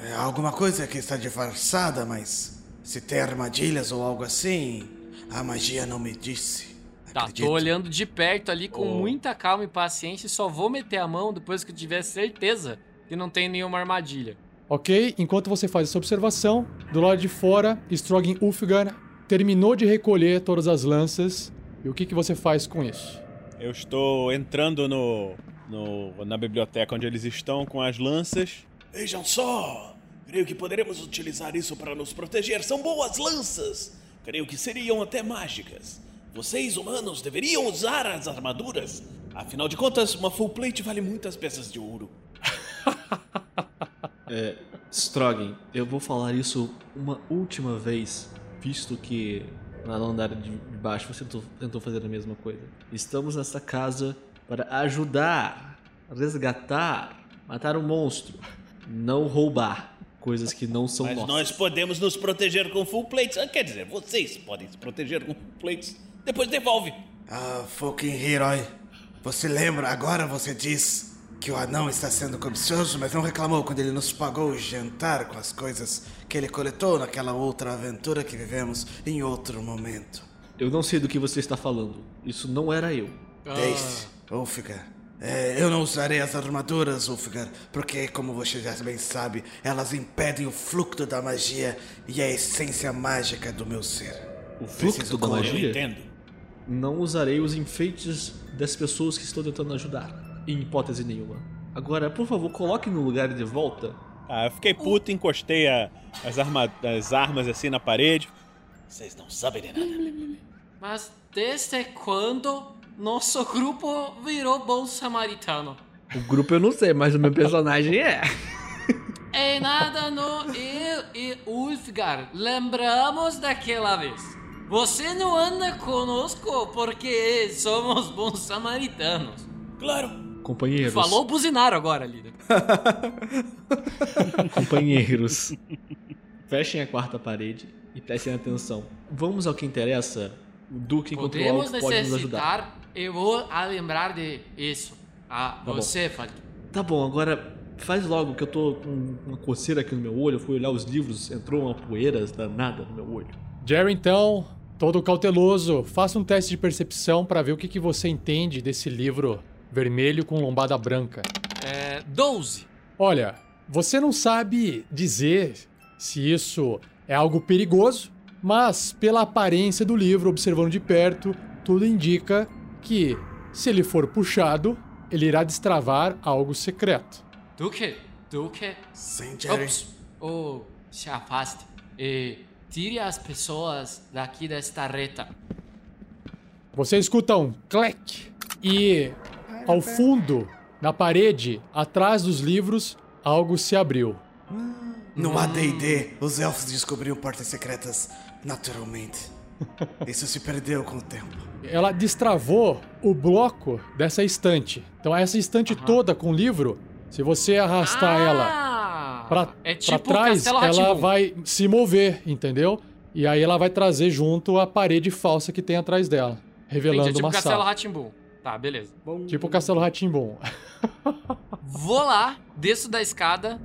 É alguma coisa que está disfarçada, mas se tem armadilhas ou algo assim, a magia não me disse. Tá, Acredito. tô olhando de perto ali com Oh. muita calma e paciência e só vou meter a mão depois que eu tiver certeza que não tem nenhuma armadilha. Ok? Enquanto você faz essa observação, do lado de fora, Strogan Ulfgar terminou de recolher todas as lanças. E o que, que você faz com isso? Eu estou entrando no, no- na biblioteca onde eles estão com as lanças. Vejam só! Creio que poderemos utilizar isso para nos proteger. São boas lanças! Creio que seriam até mágicas. Vocês, humanos, deveriam usar as armaduras. Afinal de contas, uma full plate vale muitas peças de ouro. É, eu vou falar isso uma última vez, visto que lá no andar de baixo você tentou, tentou fazer a mesma coisa. Estamos nessa casa para ajudar, resgatar, matar um monstro, não roubar coisas que não são Mas nossas. nós podemos nos proteger com full plates. Ah, quer dizer, vocês podem se proteger com full plates. Depois devolve. Ah, fucking herói. Você lembra, agora você diz que o anão está sendo cobicioso, mas não reclamou quando ele nos pagou o jantar com as coisas que ele coletou naquela outra aventura que vivemos em outro momento. Eu não sei do que você está falando. Isso não era eu. Deixe, Ulfgar. É, eu não usarei as armaduras, Ulfgar, porque, como você já bem sabe, elas impedem o fluxo da magia e a essência mágica do meu ser. O fluxo da correr. Eu magia? entendo. Não usarei os enfeites das pessoas que estou tentando ajudar. Em hipótese nenhuma. Agora, por favor, coloque no lugar de volta. Ah, eu fiquei puto, encostei a- as, arma- as armas assim na parede. Vocês não sabem de nada. Mas desde quando nosso grupo virou bom samaritano? O grupo eu não sei, mas o meu personagem é. É nada no eu e Ulfgar lembramos daquela vez. Você não anda conosco porque somos bons samaritanos. Claro. Companheiros. Falou buzinar agora, líder. Companheiros. Fechem a quarta parede e prestem atenção. Vamos ao que interessa. O Duque encontrou algo que pode nos ajudar. Eu vou a lembrar de isso. Ah, bom. você, Fali. Tá bom, agora faz logo que eu tô com uma coceira aqui no meu olho. Eu fui olhar os livros, entrou uma poeira danada no meu olho. Jerry, então, todo cauteloso, faça um teste de percepção para ver o que, que você entende desse livro vermelho com lombada branca. É. 12. Olha, você não sabe dizer se isso é algo perigoso, mas pela aparência do livro, observando de perto, tudo indica que, se ele for puxado, ele irá destravar algo secreto. Duque, Duque. Sim, Jerry. Ops. Oh, se afaste. E tire as pessoas daqui desta reta. Você escuta um clec e ao fundo, na parede, atrás dos livros, algo se abriu. No AD&D, os elfos descobriam portas secretas naturalmente. Isso se perdeu com o tempo. Ela destravou o bloco dessa estante. Então essa estante toda com livro, se você arrastar ela Ah! pra, é pra tipo trás, Castelo ela vai se mover, entendeu? E aí ela vai trazer junto a parede falsa que tem atrás dela, revelando Entendi, é tipo uma Castelo sala. Ratimbum. Tá, beleza. Tipo o Castelo Ratimbum. Vou lá, desço da escada.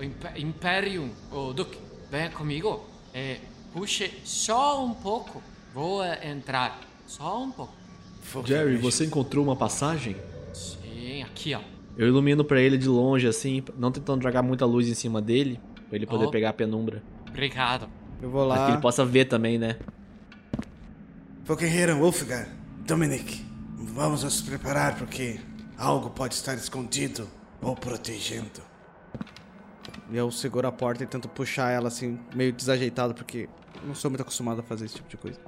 Imp- Imperium, ô Duque, venha comigo. É, puxe só um pouco. Vou é, entrar. Só um pouco. Jerry, você encontrou uma passagem? Sim, aqui, ó. Eu ilumino pra ele de longe, assim, não tentando jogar muita luz em cima dele, pra ele poder Oh. pegar a penumbra. Obrigado. Eu vou Pra que ele lá. possa ver também, né? Falkenheiren, Wolfgar, Dominic, vamos nos preparar porque algo pode estar escondido ou protegendo. E eu seguro a porta e tento puxar ela assim, meio desajeitado, porque não sou muito acostumado a fazer esse tipo de coisa.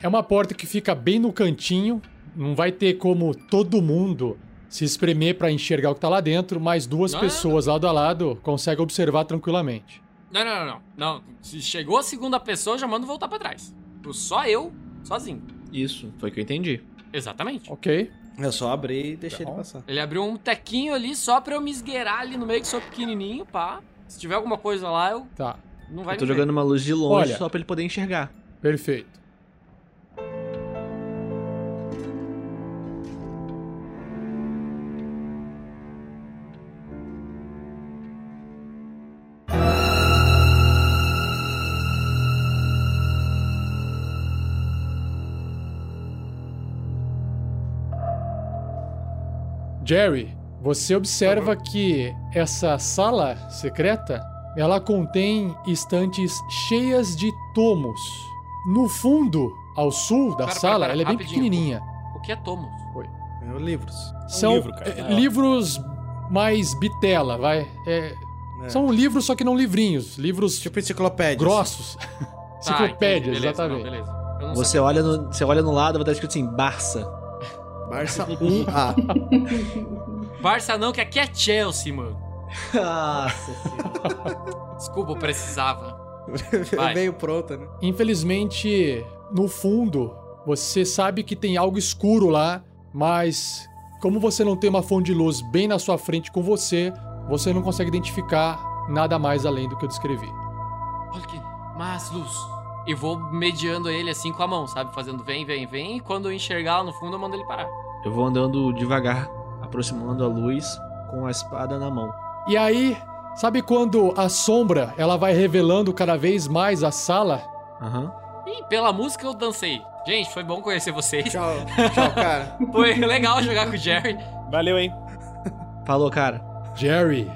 É uma porta que fica bem no cantinho, não vai ter como todo mundo se espremer pra enxergar o que tá lá dentro, mas duas Não, pessoas lado a lado conseguem observar tranquilamente. Não, não, não, não. Não, se chegou a segunda pessoa, já mando voltar pra trás. Só eu, sozinho. Isso, foi o que eu entendi. Exatamente. Ok? Eu só abri e deixei ele passar. Ele abriu um tequinho ali só pra eu me esgueirar ali no meio, que sou pequenininho, pá. Se tiver alguma coisa lá, eu Tá, não vai Eu tô me ver. jogando uma luz de longe Olha. só pra ele poder enxergar. perfeito. Jerry, você observa que essa sala secreta, ela contém estantes cheias de tomos. No fundo, ao sul da Pera, sala, pera, ela é bem pequenininha. O que é tomos? Eu, livros. São livro, cara. é, Ah. livros mais bitela, vai. É, É. São livros, só que não livrinhos. Livros Tipo enciclopédia. grossos. Tá, Enciclopédias, exatamente. não, beleza. Você sabia. olha, no, você olha no lado, vai estar escrito assim, Barça. Barça 1A. Barça não, que aqui é Chelsea, mano. Nossa Desculpa, eu precisava. Vai. Veio pronta, né? Infelizmente, no fundo, você sabe que tem algo escuro lá, mas como você não tem uma fonte de luz bem na sua frente com você, você não consegue identificar nada mais além do que eu descrevi. Olha que mais luz. E vou mediando ele assim com a mão, sabe? Fazendo vem, vem, vem. E quando eu enxergar lá no fundo, eu mando ele parar. Eu vou andando devagar, aproximando a luz com a espada na mão. E aí, sabe quando a sombra ela vai revelando cada vez mais a sala? Aham. E pela música eu dancei. Gente, foi bom conhecer vocês. Tchau, tchau, cara. Foi legal jogar com o Jerry. Valeu, hein? Falou, cara. Jerry,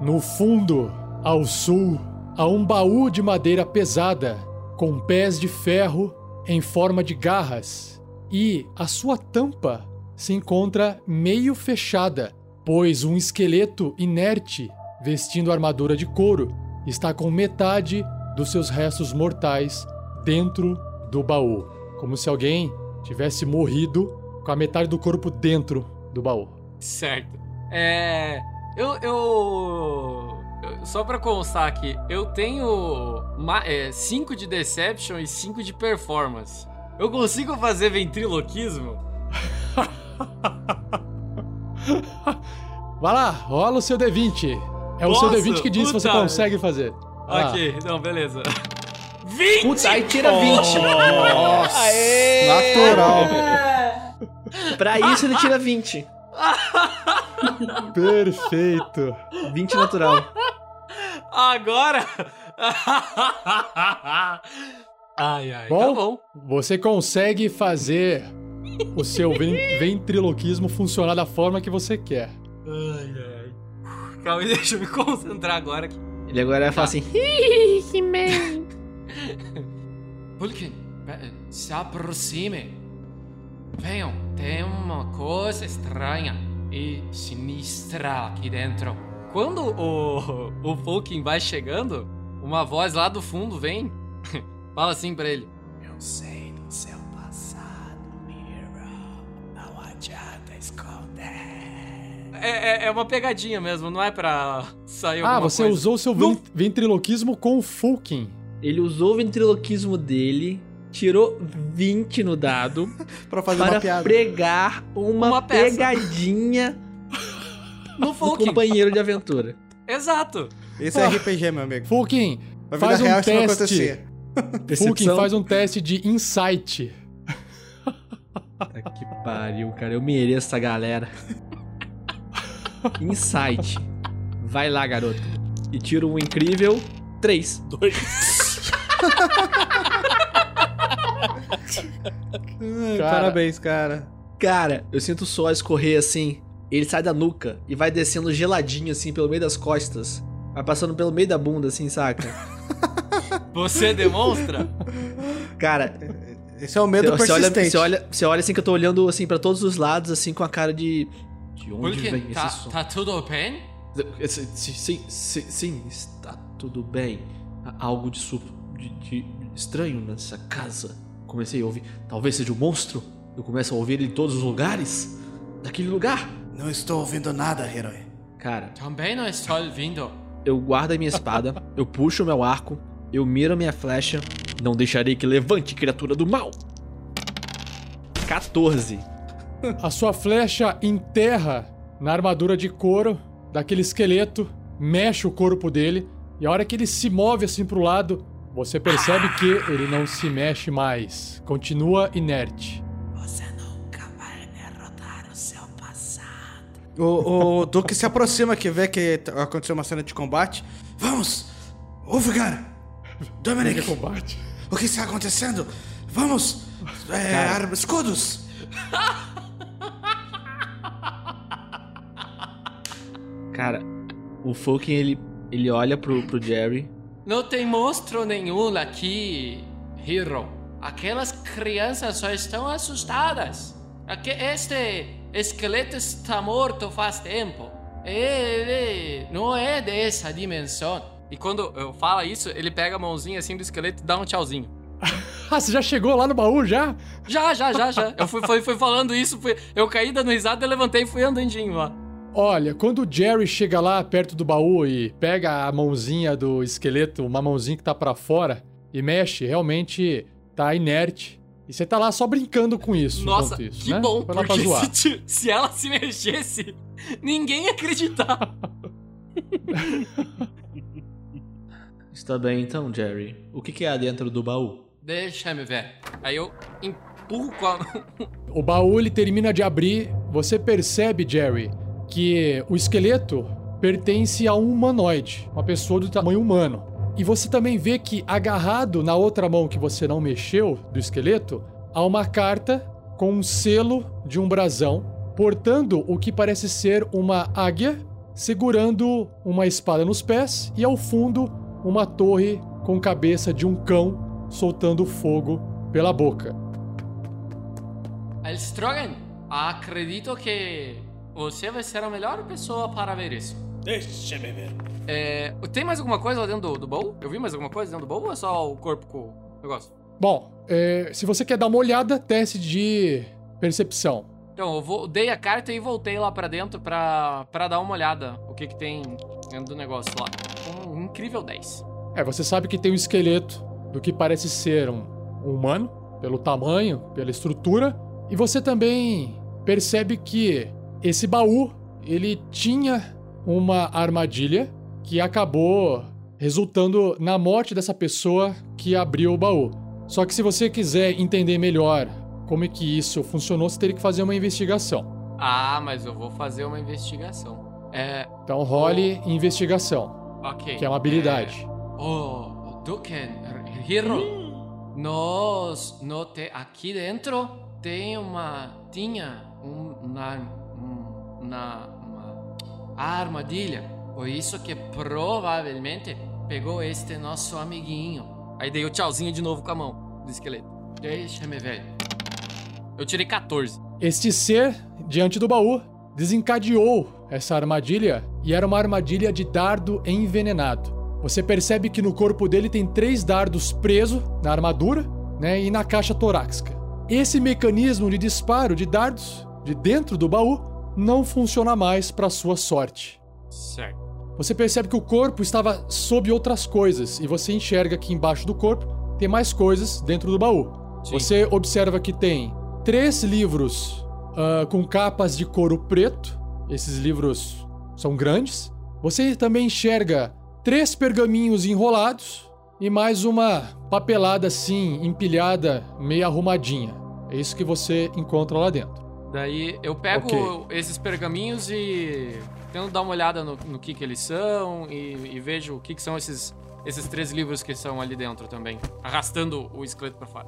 no fundo, ao sul, há um baú de madeira pesada, com pés de ferro em forma de garras, e a sua tampa se encontra meio fechada, pois um esqueleto inerte, vestindo armadura de couro, está com metade dos seus restos mortais dentro do baú, como se alguém tivesse morrido com a metade do corpo dentro do baú. Certo. É. Eu. eu... Só pra constar aqui, eu tenho 5 de Deception e 5 de Performance. Eu consigo fazer ventriloquismo? Vai lá, rola o seu D20. É o seu Nossa, D20 que diz se você puta consegue fazer. Vai lá. Ok, então, beleza. 20! Puta, aí tira 20. Natural. Pra isso ele tira 20. Perfeito. 20 natural. Agora! ai, ai. Bom? Tá bom. Você consegue fazer o seu ven- ventriloquismo funcionar da forma que você quer. Ai, ai. Calma aí, deixa eu me concentrar agora aqui. Ele agora vai falar assim, Pulkin, se aproxime. Venham, tem uma coisa estranha e sinistra aqui dentro. Quando o, o Fulkin vai chegando, uma voz lá do fundo vem, fala assim pra ele: Eu sei do seu É, é, é uma pegadinha mesmo, não é pra sair Ah, você coisa. usou o seu ven- ventriloquismo com o Fulkin. ele usou o ventriloquismo dele, tirou 20 no dado Pra fazer para uma piada. pregar uma, Uma pegadinha No Fulkin. companheiro de aventura. Exato. Esse é RPG, meu amigo. Fulkin, faz um real teste. Fulkin faz um teste de insight. Puta que pariu, cara. Eu mereço essa galera. Insight. Vai lá, garoto. E tira um incrível 3. Dois. Ai, Cara. Parabéns, cara. Cara, eu sinto o suor escorrer assim. Ele sai da nuca e vai descendo geladinho assim pelo meio das costas. Vai passando pelo meio da bunda assim, saca? Você demonstra? Cara, Esse é o medo você olha, persistente. você olha, você olha assim que eu tô olhando assim para todos os lados assim com a cara de de onde Porque vem tá, esse som? tá tudo bem? Sim, sim, sim, sim, está tudo bem. Há Algo de, su- de- de estranho nessa casa. Comecei a ouvir. Talvez seja um monstro. Eu começo a ouvir ele em todos os lugares. Daquele lugar. Não estou ouvindo nada, herói. Cara, Também não estou ouvindo. eu guardo a minha espada, eu puxo o meu arco, eu miro a minha flecha. Não deixarei que levante, criatura do mal. 14. A sua flecha enterra na armadura de couro daquele esqueleto, mexe o corpo dele, e a hora que ele se move assim pro lado, você percebe que ele não se mexe mais. Continua inerte. O, o Duque se aproxima que vê que aconteceu uma cena de combate. Vamos! Ulfgar! Dominic! Combate. O que está acontecendo? Vamos! É, escudos! Cara, o Fulkin ele, ele olha pro, pro Jerry. Não tem monstro nenhum aqui, Hero. Aquelas crianças só estão assustadas. Este esqueleto está morto faz tempo. Ele não é dessa dimensão. E quando eu falo isso, ele pega a mãozinha assim do esqueleto e dá um tchauzinho. Ah, você já chegou lá no baú já? Já, já, já, já. Eu fui, fui, fui falando isso, fui- eu caí dando risada, eu levantei e fui andandinho lá. Olha, quando o Jerry chega lá perto do baú e pega a mãozinha do esqueleto, uma mãozinha que tá pra fora, e mexe, realmente tá inerte. E você tá lá só brincando com isso. Nossa, isso, que né? bom, Foi porque zoar. se, se ela se mexesse, ninguém ia acreditar. Está bem então, Jerry. O que, que há dentro do baú? Deixa-me ver. Aí eu empurro com a... O baú ele termina de abrir, você percebe, Jerry, que o esqueleto pertence a um humanoide, uma pessoa do tamanho humano. E você também vê que agarrado na outra mão que você não mexeu do esqueleto, há uma carta com um selo de um brasão, portando o que parece ser uma águia, segurando uma espada nos pés e ao fundo uma torre com cabeça de um cão soltando fogo pela boca. Elstrogen, acredito que você vai ser a melhor pessoa para ver isso. Deixa-me ver. É, tem mais alguma coisa lá dentro do, do baú? Eu vi mais alguma coisa dentro do baú ou é só o corpo com o negócio? Bom, é, se você quer dar uma olhada, teste de percepção. Então, eu vou, dei a carta e voltei lá pra dentro pra, pra dar uma olhada. O que que tem dentro do negócio lá. Um incrível 10. É, você sabe que tem um esqueleto do que parece ser um, um humano, pelo tamanho, pela estrutura, e você também percebe que esse baú, ele tinha uma armadilha que acabou resultando na morte dessa pessoa que abriu o baú. Só que se você quiser entender melhor como é que isso funcionou, você teria que fazer uma investigação. Ah, mas eu vou fazer uma investigação. É, Então role investigação, ok. que é uma habilidade. Oh, Duken, Hero, nós, no te, aqui dentro tem uma, tinha um, uma, um, uma, uma armadilha, por isso que provavelmente pegou este nosso amiguinho. Aí dei o tchauzinho de novo com a mão do esqueleto. Deixa-me ver. Eu tirei 14. Este ser, diante do baú, desencadeou essa armadilha e era uma armadilha de dardo envenenado. Você percebe que no corpo dele tem três dardos presos na armadura né, e na caixa torácica. Esse mecanismo de disparo de dardos de dentro do baú não funciona mais para sua sorte. Certo. Você percebe que o corpo estava sob outras coisas e você enxerga que embaixo do corpo tem mais coisas dentro do baú. Sim. Você observa que tem três livros ah, com capas de couro preto. Esses livros são grandes. Você também enxerga três pergaminhos enrolados e mais uma papelada assim, empilhada, meio arrumadinha. É isso que você encontra lá dentro. Daí eu pego Ok. esses pergaminhos e tento dar uma olhada no, no que que eles são e, e vejo o que que são esses, esses três livros que são ali dentro também, arrastando o esqueleto pra fora.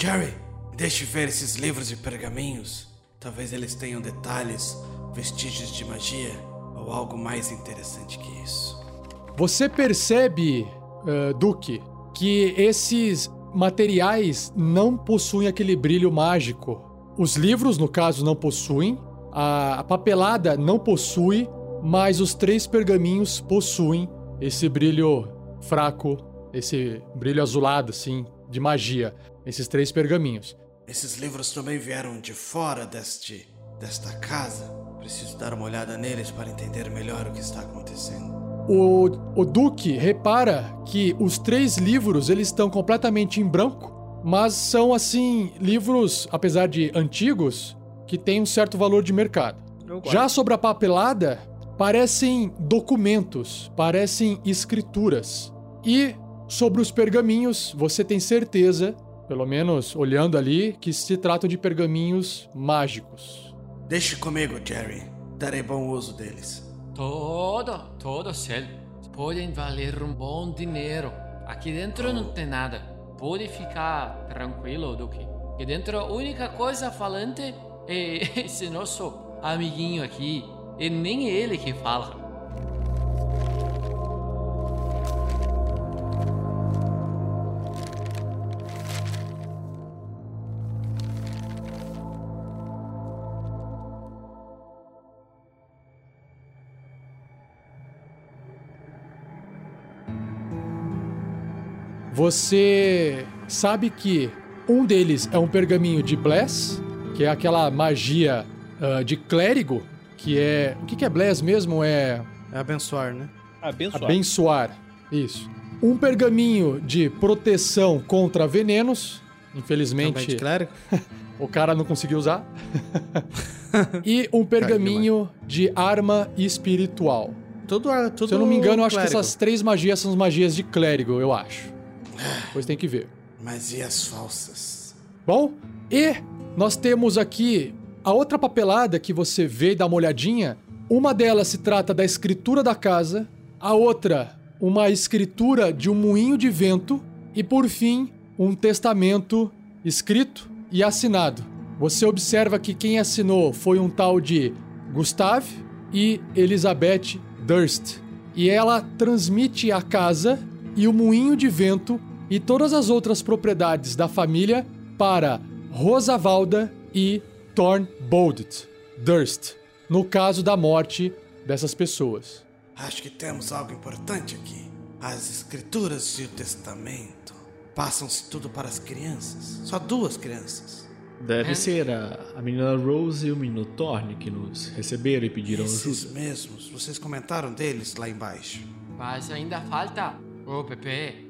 Jerry, deixe ver esses livros e pergaminhos. Talvez eles tenham detalhes, vestígios de magia ou algo mais interessante que isso. Você percebe, eh, Duque, que esses materiais não possuem aquele brilho mágico. Os livros, no caso, não possuem, a papelada não possui, mas os três pergaminhos possuem esse brilho fraco, esse brilho azulado, assim, de magia. Esses três pergaminhos. Esses livros também vieram de fora deste desta casa. Preciso dar uma olhada neles para entender melhor o que está acontecendo. O, o Duque repara que os três livros eles estão completamente em branco, mas são assim livros, apesar de antigos, que têm um certo valor de mercado. Já sobre a papelada, parecem documentos, parecem escrituras. E sobre os pergaminhos, você tem certeza, pelo menos olhando ali, que se tratam de pergaminhos mágicos. Deixe comigo, Jerry. Darei bom uso deles. Todo, todo céu. Podem valer um bom dinheiro. Aqui dentro não tem nada. Pode ficar tranquilo, Duque. Aqui dentro a única coisa falante é esse nosso amiguinho aqui. E nem ele que fala. Você sabe que um deles é um pergaminho de Bless, que é aquela magia ah, de clérigo, que é. O que, que é Bless mesmo? É. É abençoar, né? Abençoado. Abençoar. Isso. Um pergaminho de proteção contra venenos. Também Infelizmente, de clérigo. o cara não conseguiu usar. e um pergaminho de arma espiritual. Tudo, tudo Se eu não me engano, eu acho que clérigo. essas três magias são as magias de clérigo, eu acho. Depois tem que ver. Mas e as falsas? Bom, e nós temos aqui a outra papelada que você vê e dá uma olhadinha. Uma delas se trata da escritura da casa, a outra, uma escritura de um moinho de vento, e por fim, um testamento escrito e assinado. Você observa que quem assinou foi um tal de Gustave e Elizabeth Durst. E ela transmite a casa e o moinho de vento e todas as outras propriedades da família para Rosavalda e Thornbold Durst, no caso da morte dessas pessoas. Acho que temos algo importante aqui. As escrituras e o testamento. Passam-se tudo para as crianças. Só duas crianças. Deve ser a, a menina Rose e o menino Thorne que nos receberam e pediram Esses ajuda. mesmos. Vocês comentaram deles lá embaixo. Mas ainda falta. Ô, Pepe.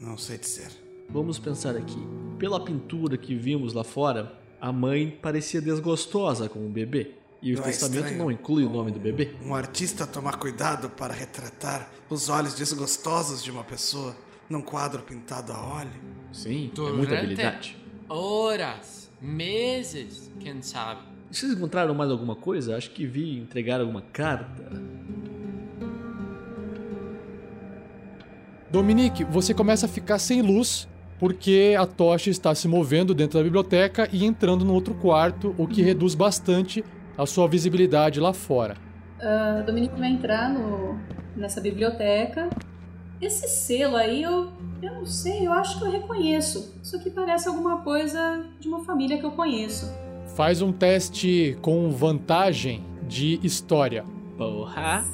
Não sei dizer. Vamos pensar aqui. Pela pintura que vimos lá fora, a mãe parecia desgostosa com o bebê. E o Não é testamento estranho? não inclui o nome do bebê. Um artista tomar cuidado para retratar os olhos desgostosos de uma pessoa num quadro pintado a óleo. Sim, é muita Durante habilidade. Horas, meses, quem sabe. Vocês encontraram mais alguma coisa? Acho que vi entregar alguma carta. Dominique, você começa a ficar sem luz porque a tocha está se movendo dentro da biblioteca e entrando no outro quarto, o que reduz bastante a sua visibilidade lá fora. Ah, Dominique vai entrar no, nessa biblioteca. Esse selo aí, eu, eu não sei, eu acho que eu reconheço. Isso aqui parece alguma coisa de uma família que eu conheço. Faz um teste com vantagem de história. Porra!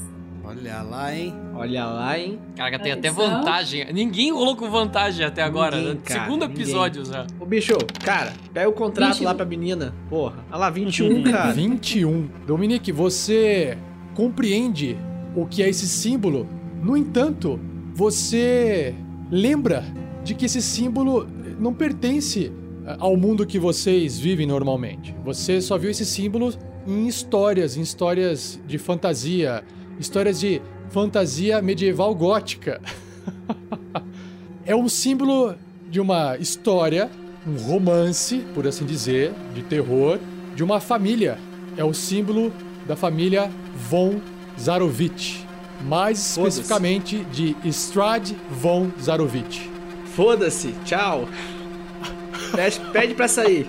Olha lá, hein? Olha lá, hein? Caraca, tem até vantagem. Ninguém rolou com vantagem até agora. Ninguém, né? cara, Segundo ninguém. episódio já. Ô bicho, cara, pega o contrato 21. lá pra menina. Porra, olha lá, 21, cara. 21. Dominique, você compreende o que é esse símbolo. No entanto, você lembra de que esse símbolo não pertence eh, ao mundo que vocês vivem normalmente. Você só viu esse símbolo em histórias, em histórias de fantasia, histórias de fantasia medieval gótica. é um símbolo de uma história, um romance, por assim dizer, de terror, de uma família. É o símbolo da família von Zarovich. Mais especificamente de Strad von Zarovich. Foda-se, tchau. Pede, pede pra sair.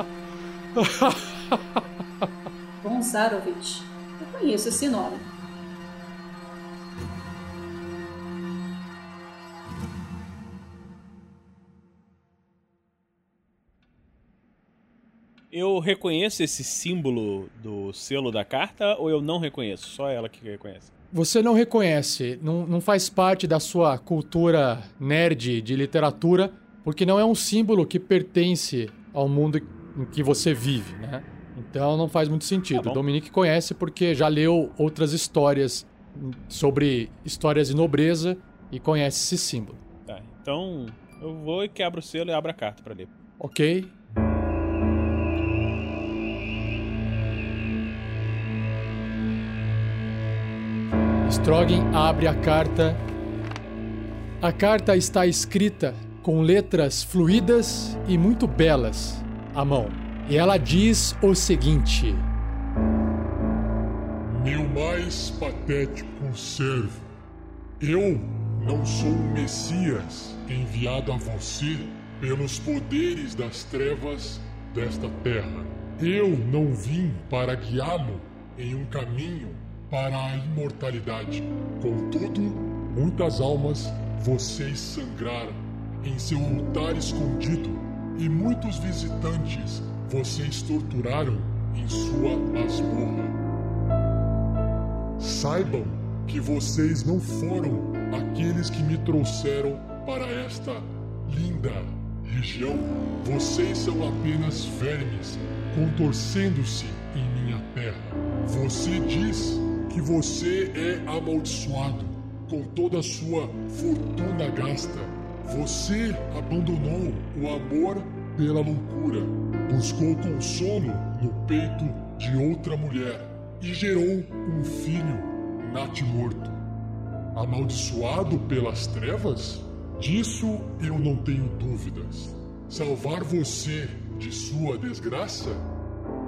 Gonzarovich. Eu conheço esse nome. Eu reconheço esse símbolo do selo da carta ou eu não reconheço? Só ela que reconhece. Você não reconhece, não, não faz parte da sua cultura nerd de literatura, porque não é um símbolo que pertence ao mundo em que você vive, né? Então não faz muito sentido. Tá o Dominique conhece porque já leu outras histórias sobre histórias de nobreza e conhece esse símbolo. Tá, então eu vou e quebro o selo e abro a carta pra ler. Ok? Strogan abre a carta. A carta está escrita com letras fluídas e muito belas à mão. E ela diz o seguinte: Meu mais patético servo, eu não sou o Messias enviado a você pelos poderes das trevas desta terra. Eu não vim para guiá-lo em um caminho para a imortalidade. Contudo, muitas almas vocês sangraram em seu altar escondido e muitos visitantes vocês torturaram em sua masmorra. Saibam que vocês não foram aqueles que me trouxeram para esta linda região. Vocês são apenas vermes contorcendo-se em minha terra. Você diz que você é amaldiçoado com toda a sua fortuna gasta. Você abandonou o amor pela loucura, buscou consolo no peito de outra mulher e gerou um filho natimorto. Amaldiçoado pelas trevas? Disso eu não tenho dúvidas. Salvar você de sua desgraça?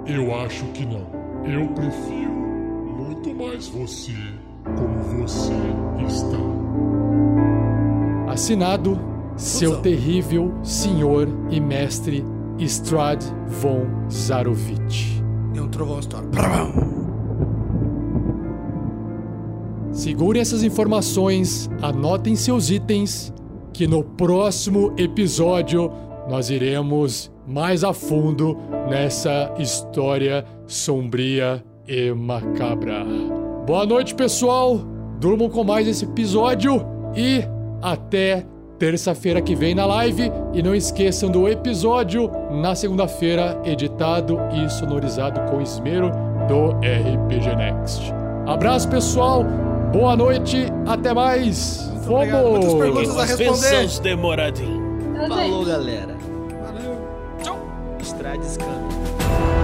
Eu acho que não. Eu prefiro muito mais você como você está. Assinado seu terrível senhor e mestre Strad von Zarovich. Um trovão estoura. Segure essas informações, anotem seus itens, que no próximo episódio nós iremos mais a fundo nessa história sombria e macabra. Boa noite, pessoal! Durmam com mais esse episódio e até terça-feira que vem na live. E não esqueçam do episódio na segunda-feira, editado e sonorizado com esmero do RPG Next. Abraço, pessoal! Boa noite, até mais! obrigado. Muitas Fomos! perguntas a responder. Demoradinho. Falou, galera. Valeu. Estrades Câmbio.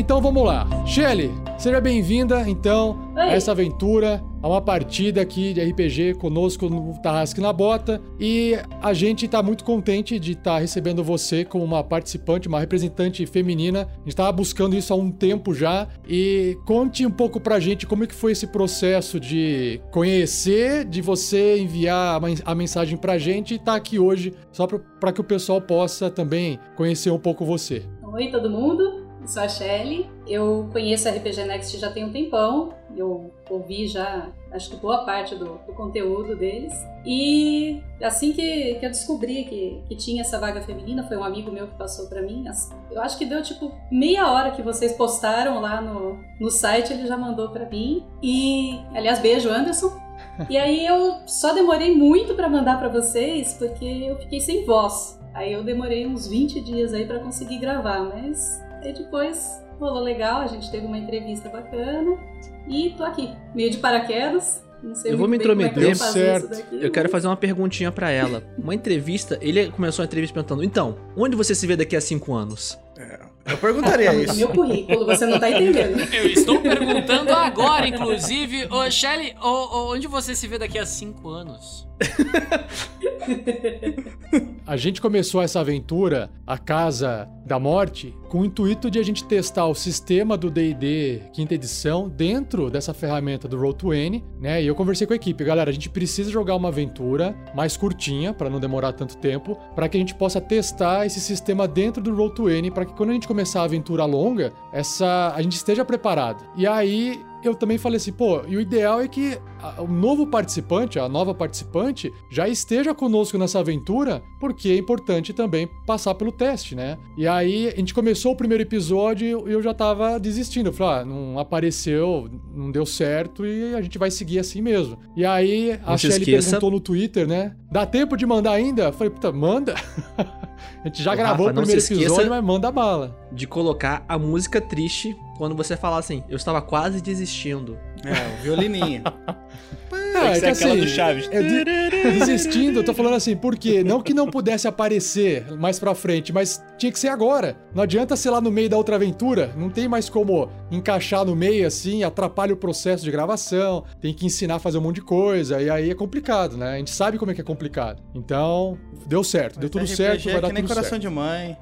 Então vamos lá. Shelly, seja bem-vinda então a Oi. essa aventura, a uma partida aqui de RPG conosco no Tarrasque na Bota. E a gente tá muito contente de estar recebendo você como uma participante, uma representante feminina. A gente tava buscando isso há um tempo já. E conte um pouco pra gente como é que foi esse processo de conhecer, de você enviar a men- a mensagem pra gente e estar aqui hoje, só pra que o pessoal possa também conhecer um pouco você. Oi, todo mundo. Sou a Shelly. Eu conheço a RPG Next já tem um tempão. Eu ouvi já, acho que boa parte do, do conteúdo deles. E assim que, que eu descobri que, que tinha essa vaga feminina, foi um amigo meu que passou para mim. Eu acho que deu tipo meia hora que vocês postaram lá no, no site, ele já mandou para mim. E, aliás, beijo, Anderson. E aí eu só demorei muito para mandar para vocês porque eu fiquei sem voz. Aí eu demorei uns 20 dias aí para conseguir gravar, mas aí depois rolou legal, a gente teve uma entrevista bacana e tô aqui, meio de paraquedas. Não sei eu vou me é intrometer, eu, certo. eu quero fazer uma perguntinha para ela. Uma entrevista, ele começou a entrevista perguntando: "Então, onde você se vê daqui a cinco anos?" É, eu perguntaria isso. Meu currículo, você não tá entendendo. Eu estou perguntando agora, inclusive, ô Shelly, onde você se vê daqui a cinco anos? A gente começou essa aventura, a Casa da Morte, com o intuito de a gente testar o sistema do D&D quinta edição dentro dessa ferramenta do Roll20, né? E eu conversei com a equipe, galera, a gente precisa jogar uma aventura mais curtinha para não demorar tanto tempo, para que a gente possa testar esse sistema dentro do Roll20, para que quando a gente começar a aventura longa, essa a gente esteja preparado. E aí eu também falei assim, pô, e o ideal é que o novo participante, a nova participante, já esteja conosco nessa aventura, porque é importante também passar pelo teste, né? E aí a gente começou o primeiro episódio e eu já tava desistindo. Eu falei, ah, não apareceu, não deu certo e a gente vai seguir assim mesmo. E aí a Shelly perguntou no Twitter, né? Dá tempo de mandar ainda? Eu falei, puta, manda. a gente já Ô, gravou Rafa, o primeiro episódio, mas manda bala. De colocar a música triste quando você falar assim, eu estava quase desistindo. É, o violininho. É, é que assim, do Chaves. É de, desistindo, eu tô falando assim, por quê? Não que não pudesse aparecer mais pra frente, mas tinha que ser agora. Não adianta ser lá no meio da outra aventura, não tem mais como encaixar no meio assim, atrapalha o processo de gravação, tem que ensinar a fazer um monte de coisa, e aí é complicado, né? A gente sabe como é que é complicado. Então, deu certo, mas deu tudo certo, vai é dar que nem tudo coração certo. de mãe.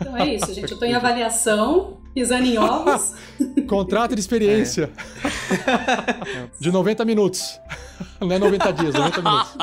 Então é isso, gente. Eu tô em avaliação, pisando em ovos. Contrato de experiência. É. De 90 minutos. Não é 90 dias, 90 minutos.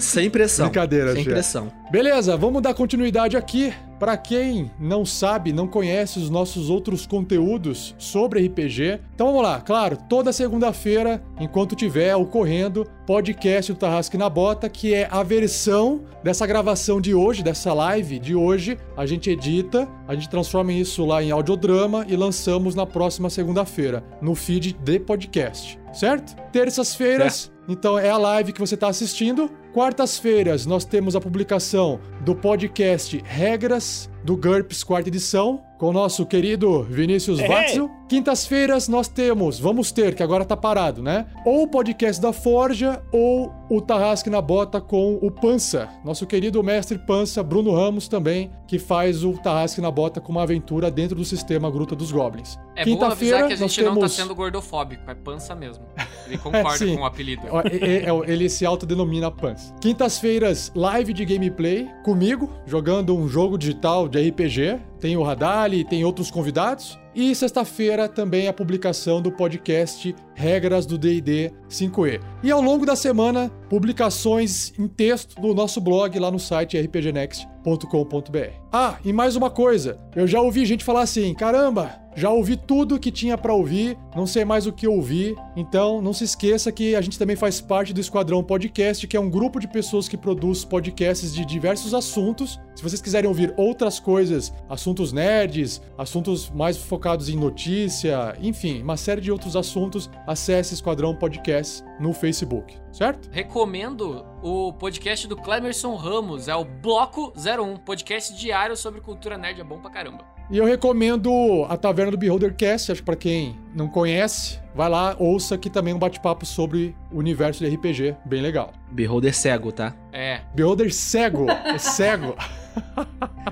Sem pressão. Brincadeira, Sem pressão. Beleza, vamos dar continuidade aqui. Para quem não sabe, não conhece os nossos outros conteúdos sobre RPG, então vamos lá. Claro, toda segunda-feira, enquanto tiver ocorrendo, podcast do Tarrasque na Bota, que é a versão dessa gravação de hoje, dessa live de hoje. A gente edita, a gente transforma isso lá em audiodrama e lançamos na próxima segunda-feira, no feed de podcast certo? Terças-feiras, então é a live que você está assistindo. Quartas-feiras nós temos a publicação do podcast Regras do GURPS quarta edição com o nosso querido Vinícius Watzel. Quintas-feiras nós temos, vamos ter, que agora tá parado, né? Ou o podcast da Forja ou o Tarrasque na Bota com o Pança, nosso querido mestre Pança, Bruno Ramos também, que faz o Tarrasque na Bota com uma aventura dentro do sistema Gruta dos Goblins. É Quinta-feira que a gente não tá sendo gordofóbico, é Pança mesmo. Ele concorda é, com o apelido. É, ele se autodenomina Pança. Quintas-feiras, live de gameplay comigo, jogando um jogo digital de RPG. Tem o Radali, tem outros convidados. E sexta-feira também a publicação do podcast Regras do DD 5E. E ao longo da semana, publicações em texto no nosso blog lá no site rpgnext.com.br. Ah, e mais uma coisa, eu já ouvi gente falar assim: caramba, já ouvi tudo que tinha para ouvir, não sei mais o que ouvir. Então, não se esqueça que a gente também faz parte do Esquadrão Podcast, que é um grupo de pessoas que produz podcasts de diversos assuntos. Se vocês quiserem ouvir outras coisas, assuntos nerds, assuntos mais focados em notícia, enfim, uma série de outros assuntos, acesse Esquadrão Podcast no Facebook, certo? Recomendo o podcast do Clemerson Ramos, é o Bloco 01, podcast diário sobre cultura nerd, é bom pra caramba. E eu recomendo a Taverna do Beholder Cast, acho que pra quem não conhece, vai lá, ouça aqui também um bate-papo sobre o universo de RPG, bem legal. Beholder cego, tá? É. Beholder cego, é cego.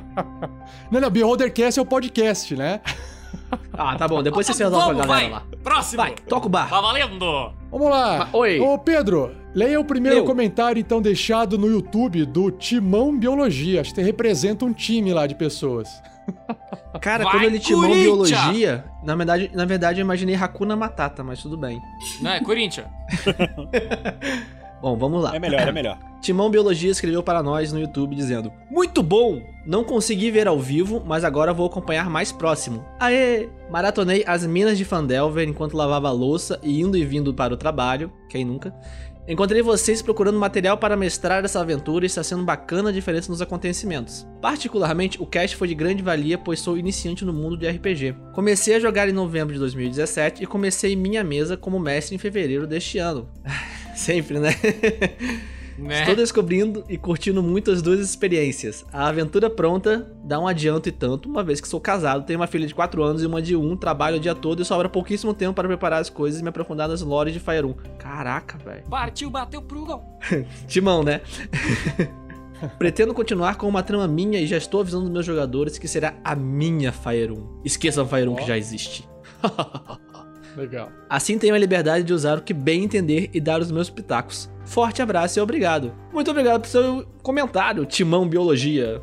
não, não, Beholder Cast é o podcast, né? Ah, tá bom, depois você se resolve com a galera vai. lá. Próximo! Vai, toca o bar. Tá valendo! Vamos lá. Oi. Ô, Pedro, leia o primeiro Eu. comentário, então, deixado no YouTube do Timão Biologia. Acho que representa um time lá de pessoas. Cara, Vai, quando ele timou biologia, na verdade, na verdade eu imaginei Hakuna Matata, mas tudo bem. Não, é Corinthians. Bom, vamos lá. É melhor, é melhor. Timão Biologia escreveu para nós no YouTube dizendo: Muito bom! Não consegui ver ao vivo, mas agora vou acompanhar mais próximo. Aê! Maratonei as minas de Fandelver enquanto lavava a louça e indo e vindo para o trabalho. Quem nunca? Encontrei vocês procurando material para mestrar essa aventura e está sendo bacana a diferença nos acontecimentos. Particularmente, o cast foi de grande valia, pois sou iniciante no mundo de RPG. Comecei a jogar em novembro de 2017 e comecei minha mesa como mestre em fevereiro deste ano. Sempre, né? Né? Estou descobrindo e curtindo muito as duas experiências. A aventura pronta dá um adianto e tanto, uma vez que sou casado, tenho uma filha de 4 anos e uma de 1, trabalho o dia todo e sobra pouquíssimo tempo para preparar as coisas e me aprofundar nas lores de Fire 1. Caraca, velho. Partiu, bateu pro gol. Timão, né? Pretendo continuar com uma trama minha e já estou avisando meus jogadores que será a minha Fire 1. Esqueçam Fire 1 que já existe. Legal. Assim tenho a liberdade de usar o que bem entender e dar os meus pitacos. Forte abraço e obrigado. Muito obrigado pelo seu comentário, Timão Biologia.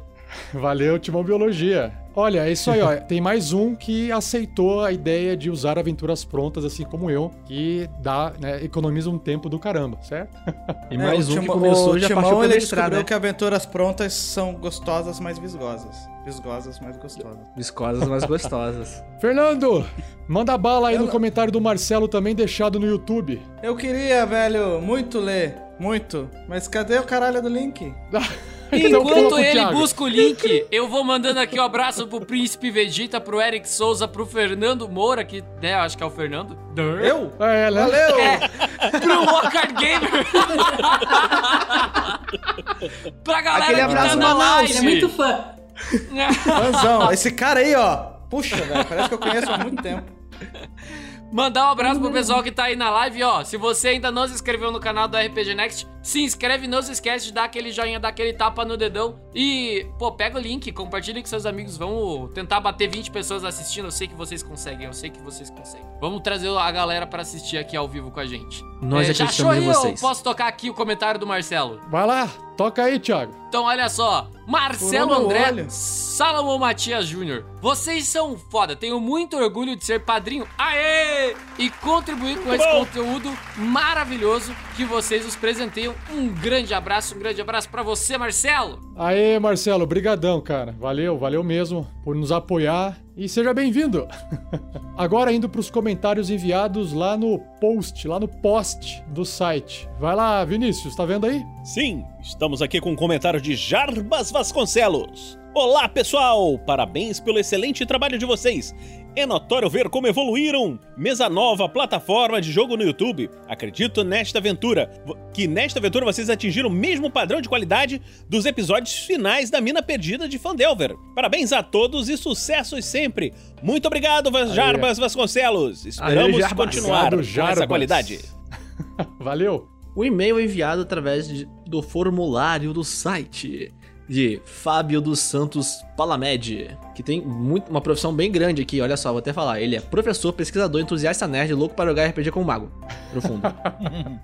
Valeu, Timão Biologia. Olha, é isso aí, ó. Tem mais um que aceitou a ideia de usar aventuras prontas, assim como eu, que dá, né, economiza um tempo do caramba, certo? E É, mais o um que começou o já Timão, partiu pela ele estrada. descobriu né? que aventuras prontas são gostosas, mas visgosas. Visgosas, mas gostosas. Viscosas, mas gostosas. Fernando, manda bala aí no Ela- comentário do Marcelo também deixado no YouTube. Eu queria, velho, muito ler. Muito. Mas cadê o caralho do link? Então Enquanto ele busca o link, eu vou mandando aqui um abraço pro Príncipe Vegeta, pro Eric Souza, pro Fernando Moura, que, né, acho que é o Fernando. Eu? É, né? Valeu! Pro Walker Gamer. pra galera Aquele que abraço tá na live. Ele é muito fã. Fãzão. Esse cara aí, ó. Puxa, velho. Parece que eu conheço há muito tempo. Mandar um abraço pro pessoal que tá aí na live, ó. Se você ainda não se inscreveu no canal do RPG Next, se inscreve, não se esquece de dar aquele joinha, dar aquele tapa no dedão. E, pô, pega o link, compartilha com seus amigos. Vamos tentar bater 20 pessoas assistindo. Eu sei que vocês conseguem, eu sei que vocês conseguem. Vamos trazer a galera pra assistir aqui ao vivo com a gente. Nós já acreditamos em vocês. Eu posso tocar aqui o comentário do Marcelo? Vai lá, toca aí, Thiago. Então, olha só. Marcelo André olho. Salomão Matias Júnior. Vocês são foda. Tenho muito orgulho de ser padrinho. Aê! E contribuir com esse conteúdo maravilhoso que vocês nos presenteiam. Um grande abraço, um grande abraço pra você, Marcelo. Aê, Marcelo, brigadão, cara. Valeu, valeu mesmo por nos apoiar e seja bem-vindo. Agora indo pros comentários enviados lá no post, lá no post do site. Vai lá, Vinícius, tá vendo aí? Sim, estamos aqui com um comentário de Jarbas Vasconcelos. Olá, pessoal! Parabéns pelo excelente trabalho de vocês. É notório ver como evoluíram. Mesa nova, plataforma de jogo no YouTube. Acredito nesta aventura, que nesta aventura vocês atingiram o mesmo padrão de qualidade dos episódios finais da Mina Perdida de Fandelver. Parabéns a todos e sucessos sempre. Muito obrigado, Vas- Jarbas Vasconcelos. Esperamos Jarbas. continuar com essa qualidade. Valeu. O e-mail é enviado através de- do formulário do site de Fábio dos Santos Palamed, que tem muito, uma profissão bem grande aqui, olha só, vou até falar. Ele é professor, pesquisador, entusiasta nerd, louco para jogar RPG com o mago. Profundo.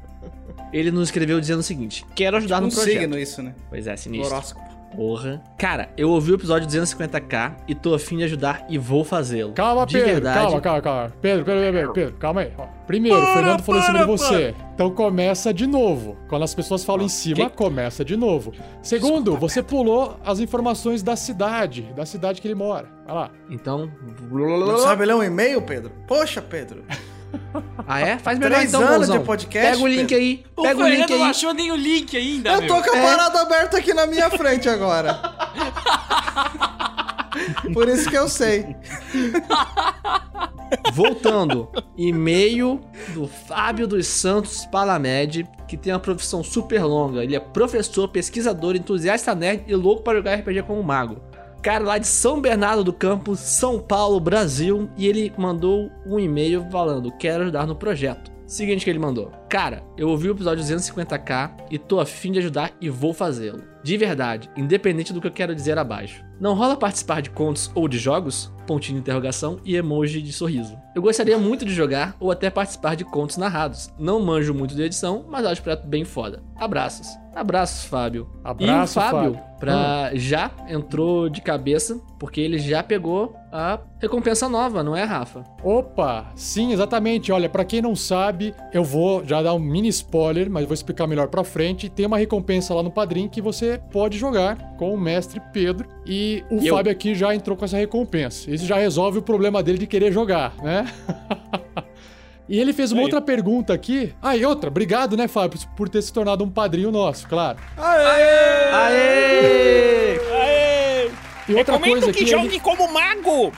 Ele nos escreveu dizendo o seguinte: Quero ajudar Um no projeto. signo isso, né? Pois é, sinistro. Horóscopo. Porra. Cara, eu ouvi o episódio 250k e tô afim de ajudar e vou fazê-lo. Calma, de Pedro, verdade, calma, calma, calma. Pedro, Pedro, Pedro, Pedro, Pedro, calma aí. Ó, Primeiro, o Fernando falou em cima de você. Então começa de novo. Quando as pessoas falam em cima, começa de novo. Segundo, você pulou as informações da cidade, da cidade que ele mora. Vai lá. Então. Não sabe ler um e-mail, Pedro? Poxa, Pedro. Ah, é? Faz melhor Três então, anos Bolzão. de podcast, Pega o link aí. O Pega o link Fernando aí. não achou nem o link ainda, Eu meu. tô com a parada aberta aqui na minha frente agora. Por isso que eu sei. Voltando, e-mail do Fábio dos Santos Palamed, que tem uma profissão super longa. Ele é professor, pesquisador, entusiasta nerd e louco para jogar RPG como mago. Cara lá de São Bernardo do Campo, São Paulo, Brasil, e ele mandou um e-mail falando: Quero ajudar no projeto. Seguinte que ele mandou: Cara, eu ouvi o episódio 250k e tô afim de ajudar e vou fazê-lo. De verdade, independente do que eu quero dizer abaixo. Não rola participar de contos ou de jogos? Pontinho de interrogação e emoji de sorriso. Eu gostaria muito de jogar ou até participar de contos narrados. Não manjo muito de edição, mas acho o projeto bem foda. Abraços. Abraços, Fábio. Abraço, e o Fábio, Fábio. pra já entrou de cabeça, porque ele já pegou a recompensa nova, não é, Rafa? Opa, sim, exatamente. Olha, pra quem não sabe, eu vou já já dar um mini spoiler, mas vou explicar melhor pra frente. Tem uma recompensa lá no Padrim que você pode jogar com o mestre Pedro. E o Eu- Fábio aqui já entrou com essa recompensa. Isso já resolve o problema dele de querer jogar, né? E ele fez uma Aí. outra pergunta aqui. Ah, e outra, obrigado, né, Fábio, por ter se tornado um padrinho nosso, claro. Aê! Aê! E outra Recomendo coisa que que jogue ele- como mago!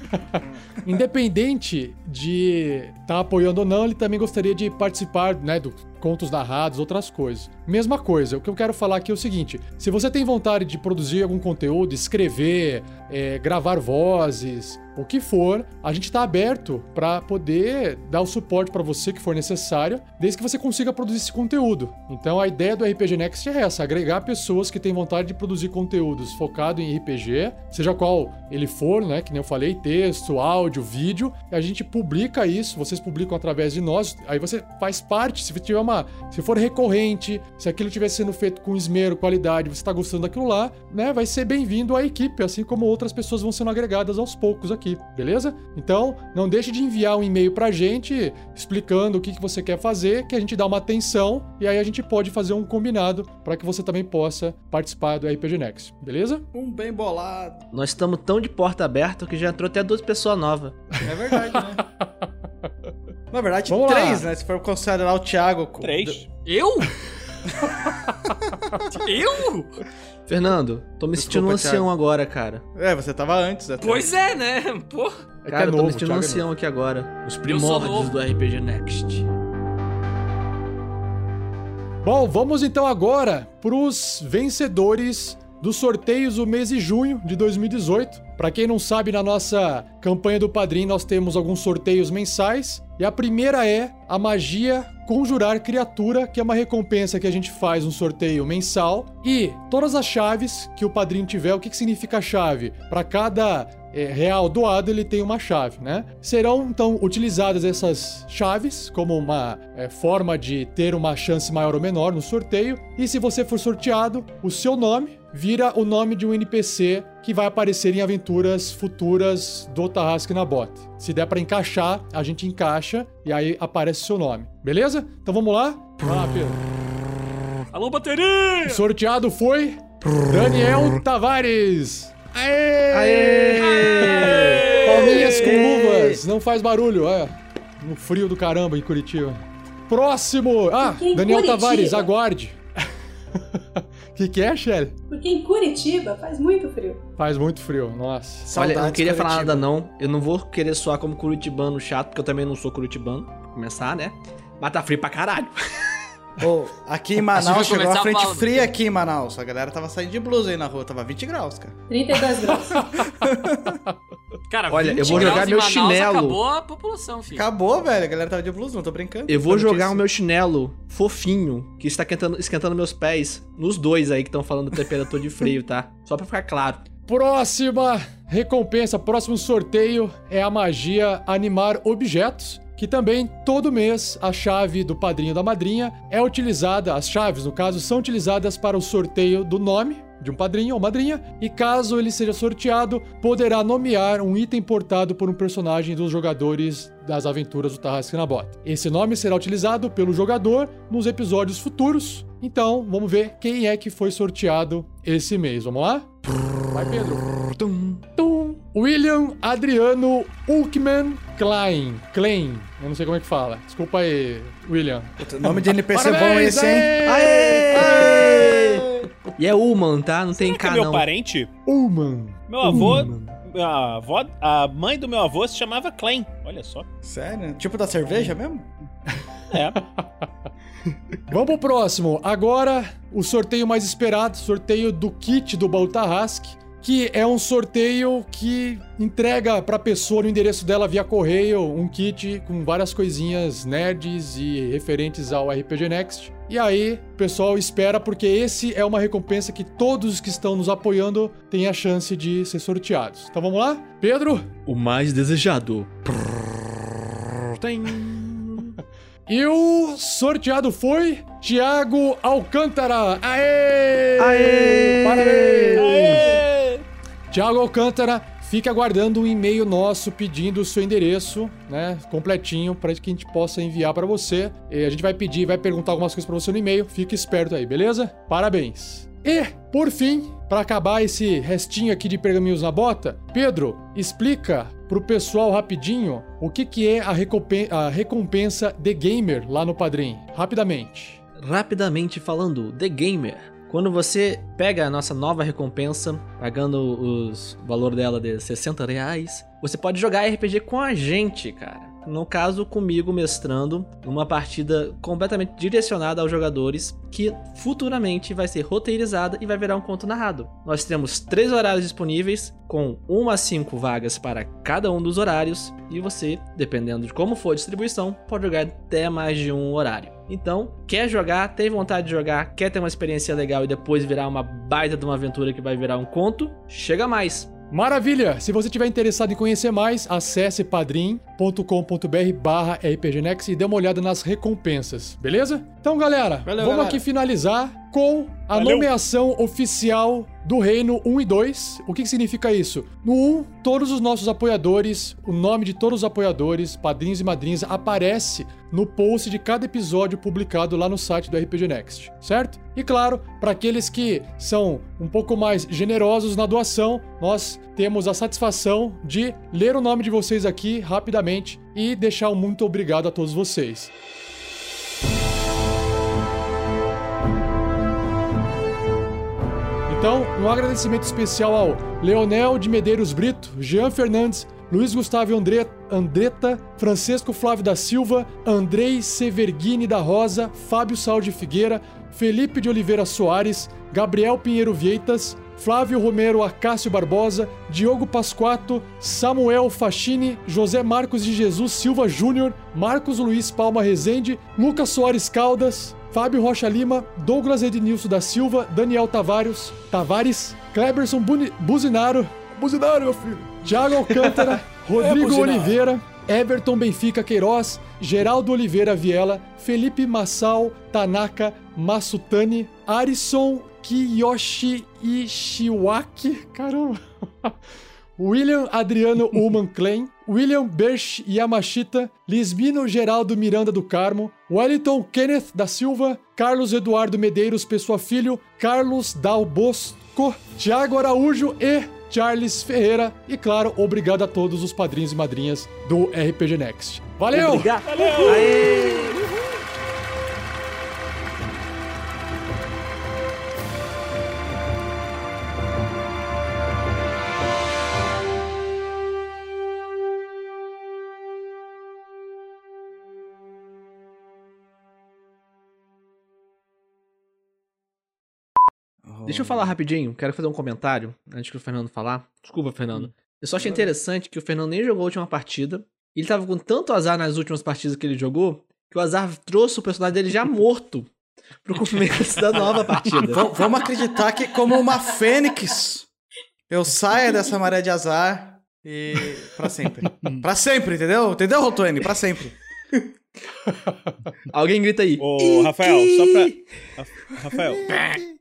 Independente de estar apoiando ou não, ele também gostaria de participar, né, do contos narrados, outras coisas. Mesma coisa, o que eu quero falar aqui é o seguinte: se você tem vontade de produzir algum conteúdo, escrever, é, gravar vozes, o que for, a gente está aberto para poder dar o suporte para você que for necessário, desde que você consiga produzir esse conteúdo. Então a ideia do RPG Next é essa: agregar pessoas que têm vontade de produzir conteúdos focado em RPG, seja qual ele for, né? Que nem eu falei, texto, áudio, vídeo, e a gente publica isso, vocês publicam através de nós, aí você faz parte, se tiver uma. Se for recorrente, se aquilo estiver sendo feito com esmero, qualidade, você está gostando daquilo lá, né? Vai ser bem-vindo à equipe, assim como outras pessoas vão sendo agregadas aos poucos aqui, beleza? Então, não deixe de enviar um e-mail pra gente explicando o que, que você quer fazer, que a gente dá uma atenção e aí a gente pode fazer um combinado para que você também possa participar do RPG Next, beleza? Um bem bolado. Nós estamos tão de porta aberta que já entrou até duas pessoas novas. É verdade, né? Na verdade, Vamos lá. três, né? Se for considerar o Thiago. com- Três. Eu? eu? Fernando, tô me Desculpa, sentindo um ancião Thiago. agora, cara. É, você tava antes até. Pois é, né? Pô. É que Cara, é eu tô novo, me sentindo um é ancião aqui agora. Os primórdios do RPG Next. Bom, vamos então agora para os vencedores dos sorteios do mês de junho de 2018. Para quem não sabe, na nossa campanha do Padrim nós temos alguns sorteios mensais. E a primeira é a magia Conjurar Criatura, que é uma recompensa que a gente faz um sorteio mensal. E todas as chaves que o padrinho tiver, o que, que significa chave? Para cada é, real doado, ele tem uma chave, né? Serão então utilizadas essas chaves como uma é, forma de ter uma chance maior ou menor no sorteio. E se você for sorteado, o seu nome vira o nome de um NPC que vai aparecer em aventuras futuras do Tarrasque na Bota. Se der pra encaixar, a gente encaixa e aí aparece o seu nome. Beleza? Então vamos lá? Vai lá, Pedro. Alô, bateria! O sorteado foi Daniel Tavares. Aê! Aê! Palminhas com luvas, não faz barulho, é. No frio do caramba em Curitiba. Próximo! Ah, Daniel Curitiba- Tavares, aguarde. O que, que é, Shelly? Porque em Curitiba faz muito frio. Faz muito frio, nossa. Olha, eu não Saudades, queria falar Curitiba. nada não. Eu não vou querer soar como curitibano chato, porque eu também não sou curitibano, pra começar, né? Mas tá frio pra caralho. Ô, aqui em Manaus chegou a frente falando. fria aqui em Manaus. A galera tava saindo de blusa aí na rua, tava 20 graus, cara. 32 graus. Cara, Olha, 20 eu vou jogar meu Manaus, chinelo. Acabou a população, filho. Acabou, velho. A galera tava de blusa, não tô brincando. Eu vou jogar o meu chinelo fofinho, que está esquentando, esquentando meus pés, nos dois aí que estão falando temperatura de frio, tá? Só pra ficar claro. Próxima recompensa, próximo sorteio é a magia Animar Objetos, que também todo mês a chave do padrinho da madrinha é utilizada, as chaves no caso são utilizadas para o sorteio do nome de um padrinho ou madrinha, e caso ele seja sorteado, poderá nomear um item portado por um personagem dos jogadores das aventuras do Tarrasque na Bota. Esse nome será utilizado pelo jogador nos episódios futuros. Então, vamos ver quem é que foi sorteado esse mês. Vamos lá? Vai, Pedro. Tum. William Adriano Ulkman Klein. Klein. Eu não sei como é que fala. Desculpa aí, William. Puta, Nome de NPC bom Parabéns, esse, hein? aê! Aê! E é Uman, tá? Não tem Será é K meu não. parente? Ulman. Meu avô. Ulman. A, avó, a mãe do meu avô se chamava Klein. Olha só. Sério? Tipo da cerveja mesmo? É. Vamos pro próximo. Agora, o sorteio mais esperado, sorteio do kit do Baú Tarrasque, que é um sorteio que entrega pra pessoa no endereço dela via correio um kit com várias coisinhas nerds e referentes ao RPG Next. E aí, pessoal espera porque esse é uma recompensa que todos os que estão nos apoiando têm a chance de ser sorteados. Então vamos lá? Pedro? O mais desejado. Tem. E o sorteado foi Thiago Alcântara. Aê! Aê! Parabéns! Aê! Thiago Alcântara fique aguardando um e-mail nosso pedindo o seu endereço, né, completinho, para que a gente possa enviar para você. E a gente vai pedir, vai perguntar algumas coisas para você no e-mail. Fique esperto aí, beleza? Parabéns. E, por fim, para acabar esse restinho aqui de pergaminhos na bota, Pedro, explica pro pessoal rapidinho o que, que é a, recompen a recompensa The Gamer lá no Padrim. Rapidamente. Rapidamente falando, The Gamer. Quando você pega a nossa nova recompensa, pagando o valor dela de 60 reais, você pode jogar RPG com a gente, cara. No caso, comigo mestrando uma partida completamente direcionada aos jogadores, que futuramente vai ser roteirizada e vai virar um conto narrado. Nós temos três horários disponíveis, com uma a cinco vagas para cada um dos horários, e você, dependendo de como for a distribuição, pode jogar até mais de um horário. Então, quer jogar, tem vontade de jogar, quer ter uma experiência legal e depois virar uma baita de uma aventura que vai virar um conto? Chega mais! Maravilha! Se você tiver interessado em conhecer mais, acesse padrim.com.br barra rpgnex e dê uma olhada nas recompensas, beleza? Então, galera, Valeu, vamos galera. aqui finalizar com a Valeu. nomeação oficial do Reino 1 e 2. O que, que significa isso? No 1, todos os nossos apoiadores, o nome de todos os apoiadores, padrinhos e madrinhas, aparece no post de cada episódio publicado lá no site do RPG Next, certo? E claro, para aqueles que são um pouco mais generosos na doação, nós temos a satisfação de ler o nome de vocês aqui rapidamente e deixar um muito obrigado a todos vocês. Então, um agradecimento especial ao Leonel de Medeiros Brito, Jean Fernandes, Luiz Gustavo Andre- Andretta, Francisco Flávio da Silva, Andrei Severghini da Rosa, Fábio Saul de Figueira, Felipe de Oliveira Soares, Gabriel Pinheiro Vieitas, Flávio Romero Acácio Barbosa, Diogo Pasquato, Samuel Fachini, José Marcos de Jesus Silva Júnior, Marcos Luiz Palma Rezende, Lucas Soares Caldas, Fábio Rocha Lima, Douglas Ednilson da Silva, Daniel Tavares, Tavares, Kleberson Buni- Buzinaro, Buzinaro, meu filho, Thiago Alcântara, Rodrigo Buzinaro. Oliveira, Everton Benfica Queiroz, Geraldo Oliveira Viela, Felipe Massal, Tanaka Masutani, Arison Kiyoshi Ishiwaki, caramba, William Adriano Ullman Klein, William Berch Yamashita, Lisbino Geraldo Miranda do Carmo, Wellington Kenneth da Silva, Carlos Eduardo Medeiros Pessoa Filho, Carlos Dal Bosco, Thiago Araújo e Charles Ferreira. E claro, obrigado a todos os padrinhos e madrinhas do RPG Next. Valeu! Obrigado! Aê! Deixa eu falar rapidinho, quero fazer um comentário antes que o Fernando falar. Desculpa, Fernando. Eu só achei interessante que o Fernando nem jogou a última partida. Ele tava com tanto azar nas últimas partidas que ele jogou, que o azar trouxe o personagem dele já morto pro começo da nova partida. V- vamos acreditar que, como uma fênix, eu saia dessa maré de azar e. pra sempre. pra sempre, entendeu? Entendeu, Rotuene? Pra sempre. Alguém grita aí. Ô, Rafael, só pra. Ra- Rafael,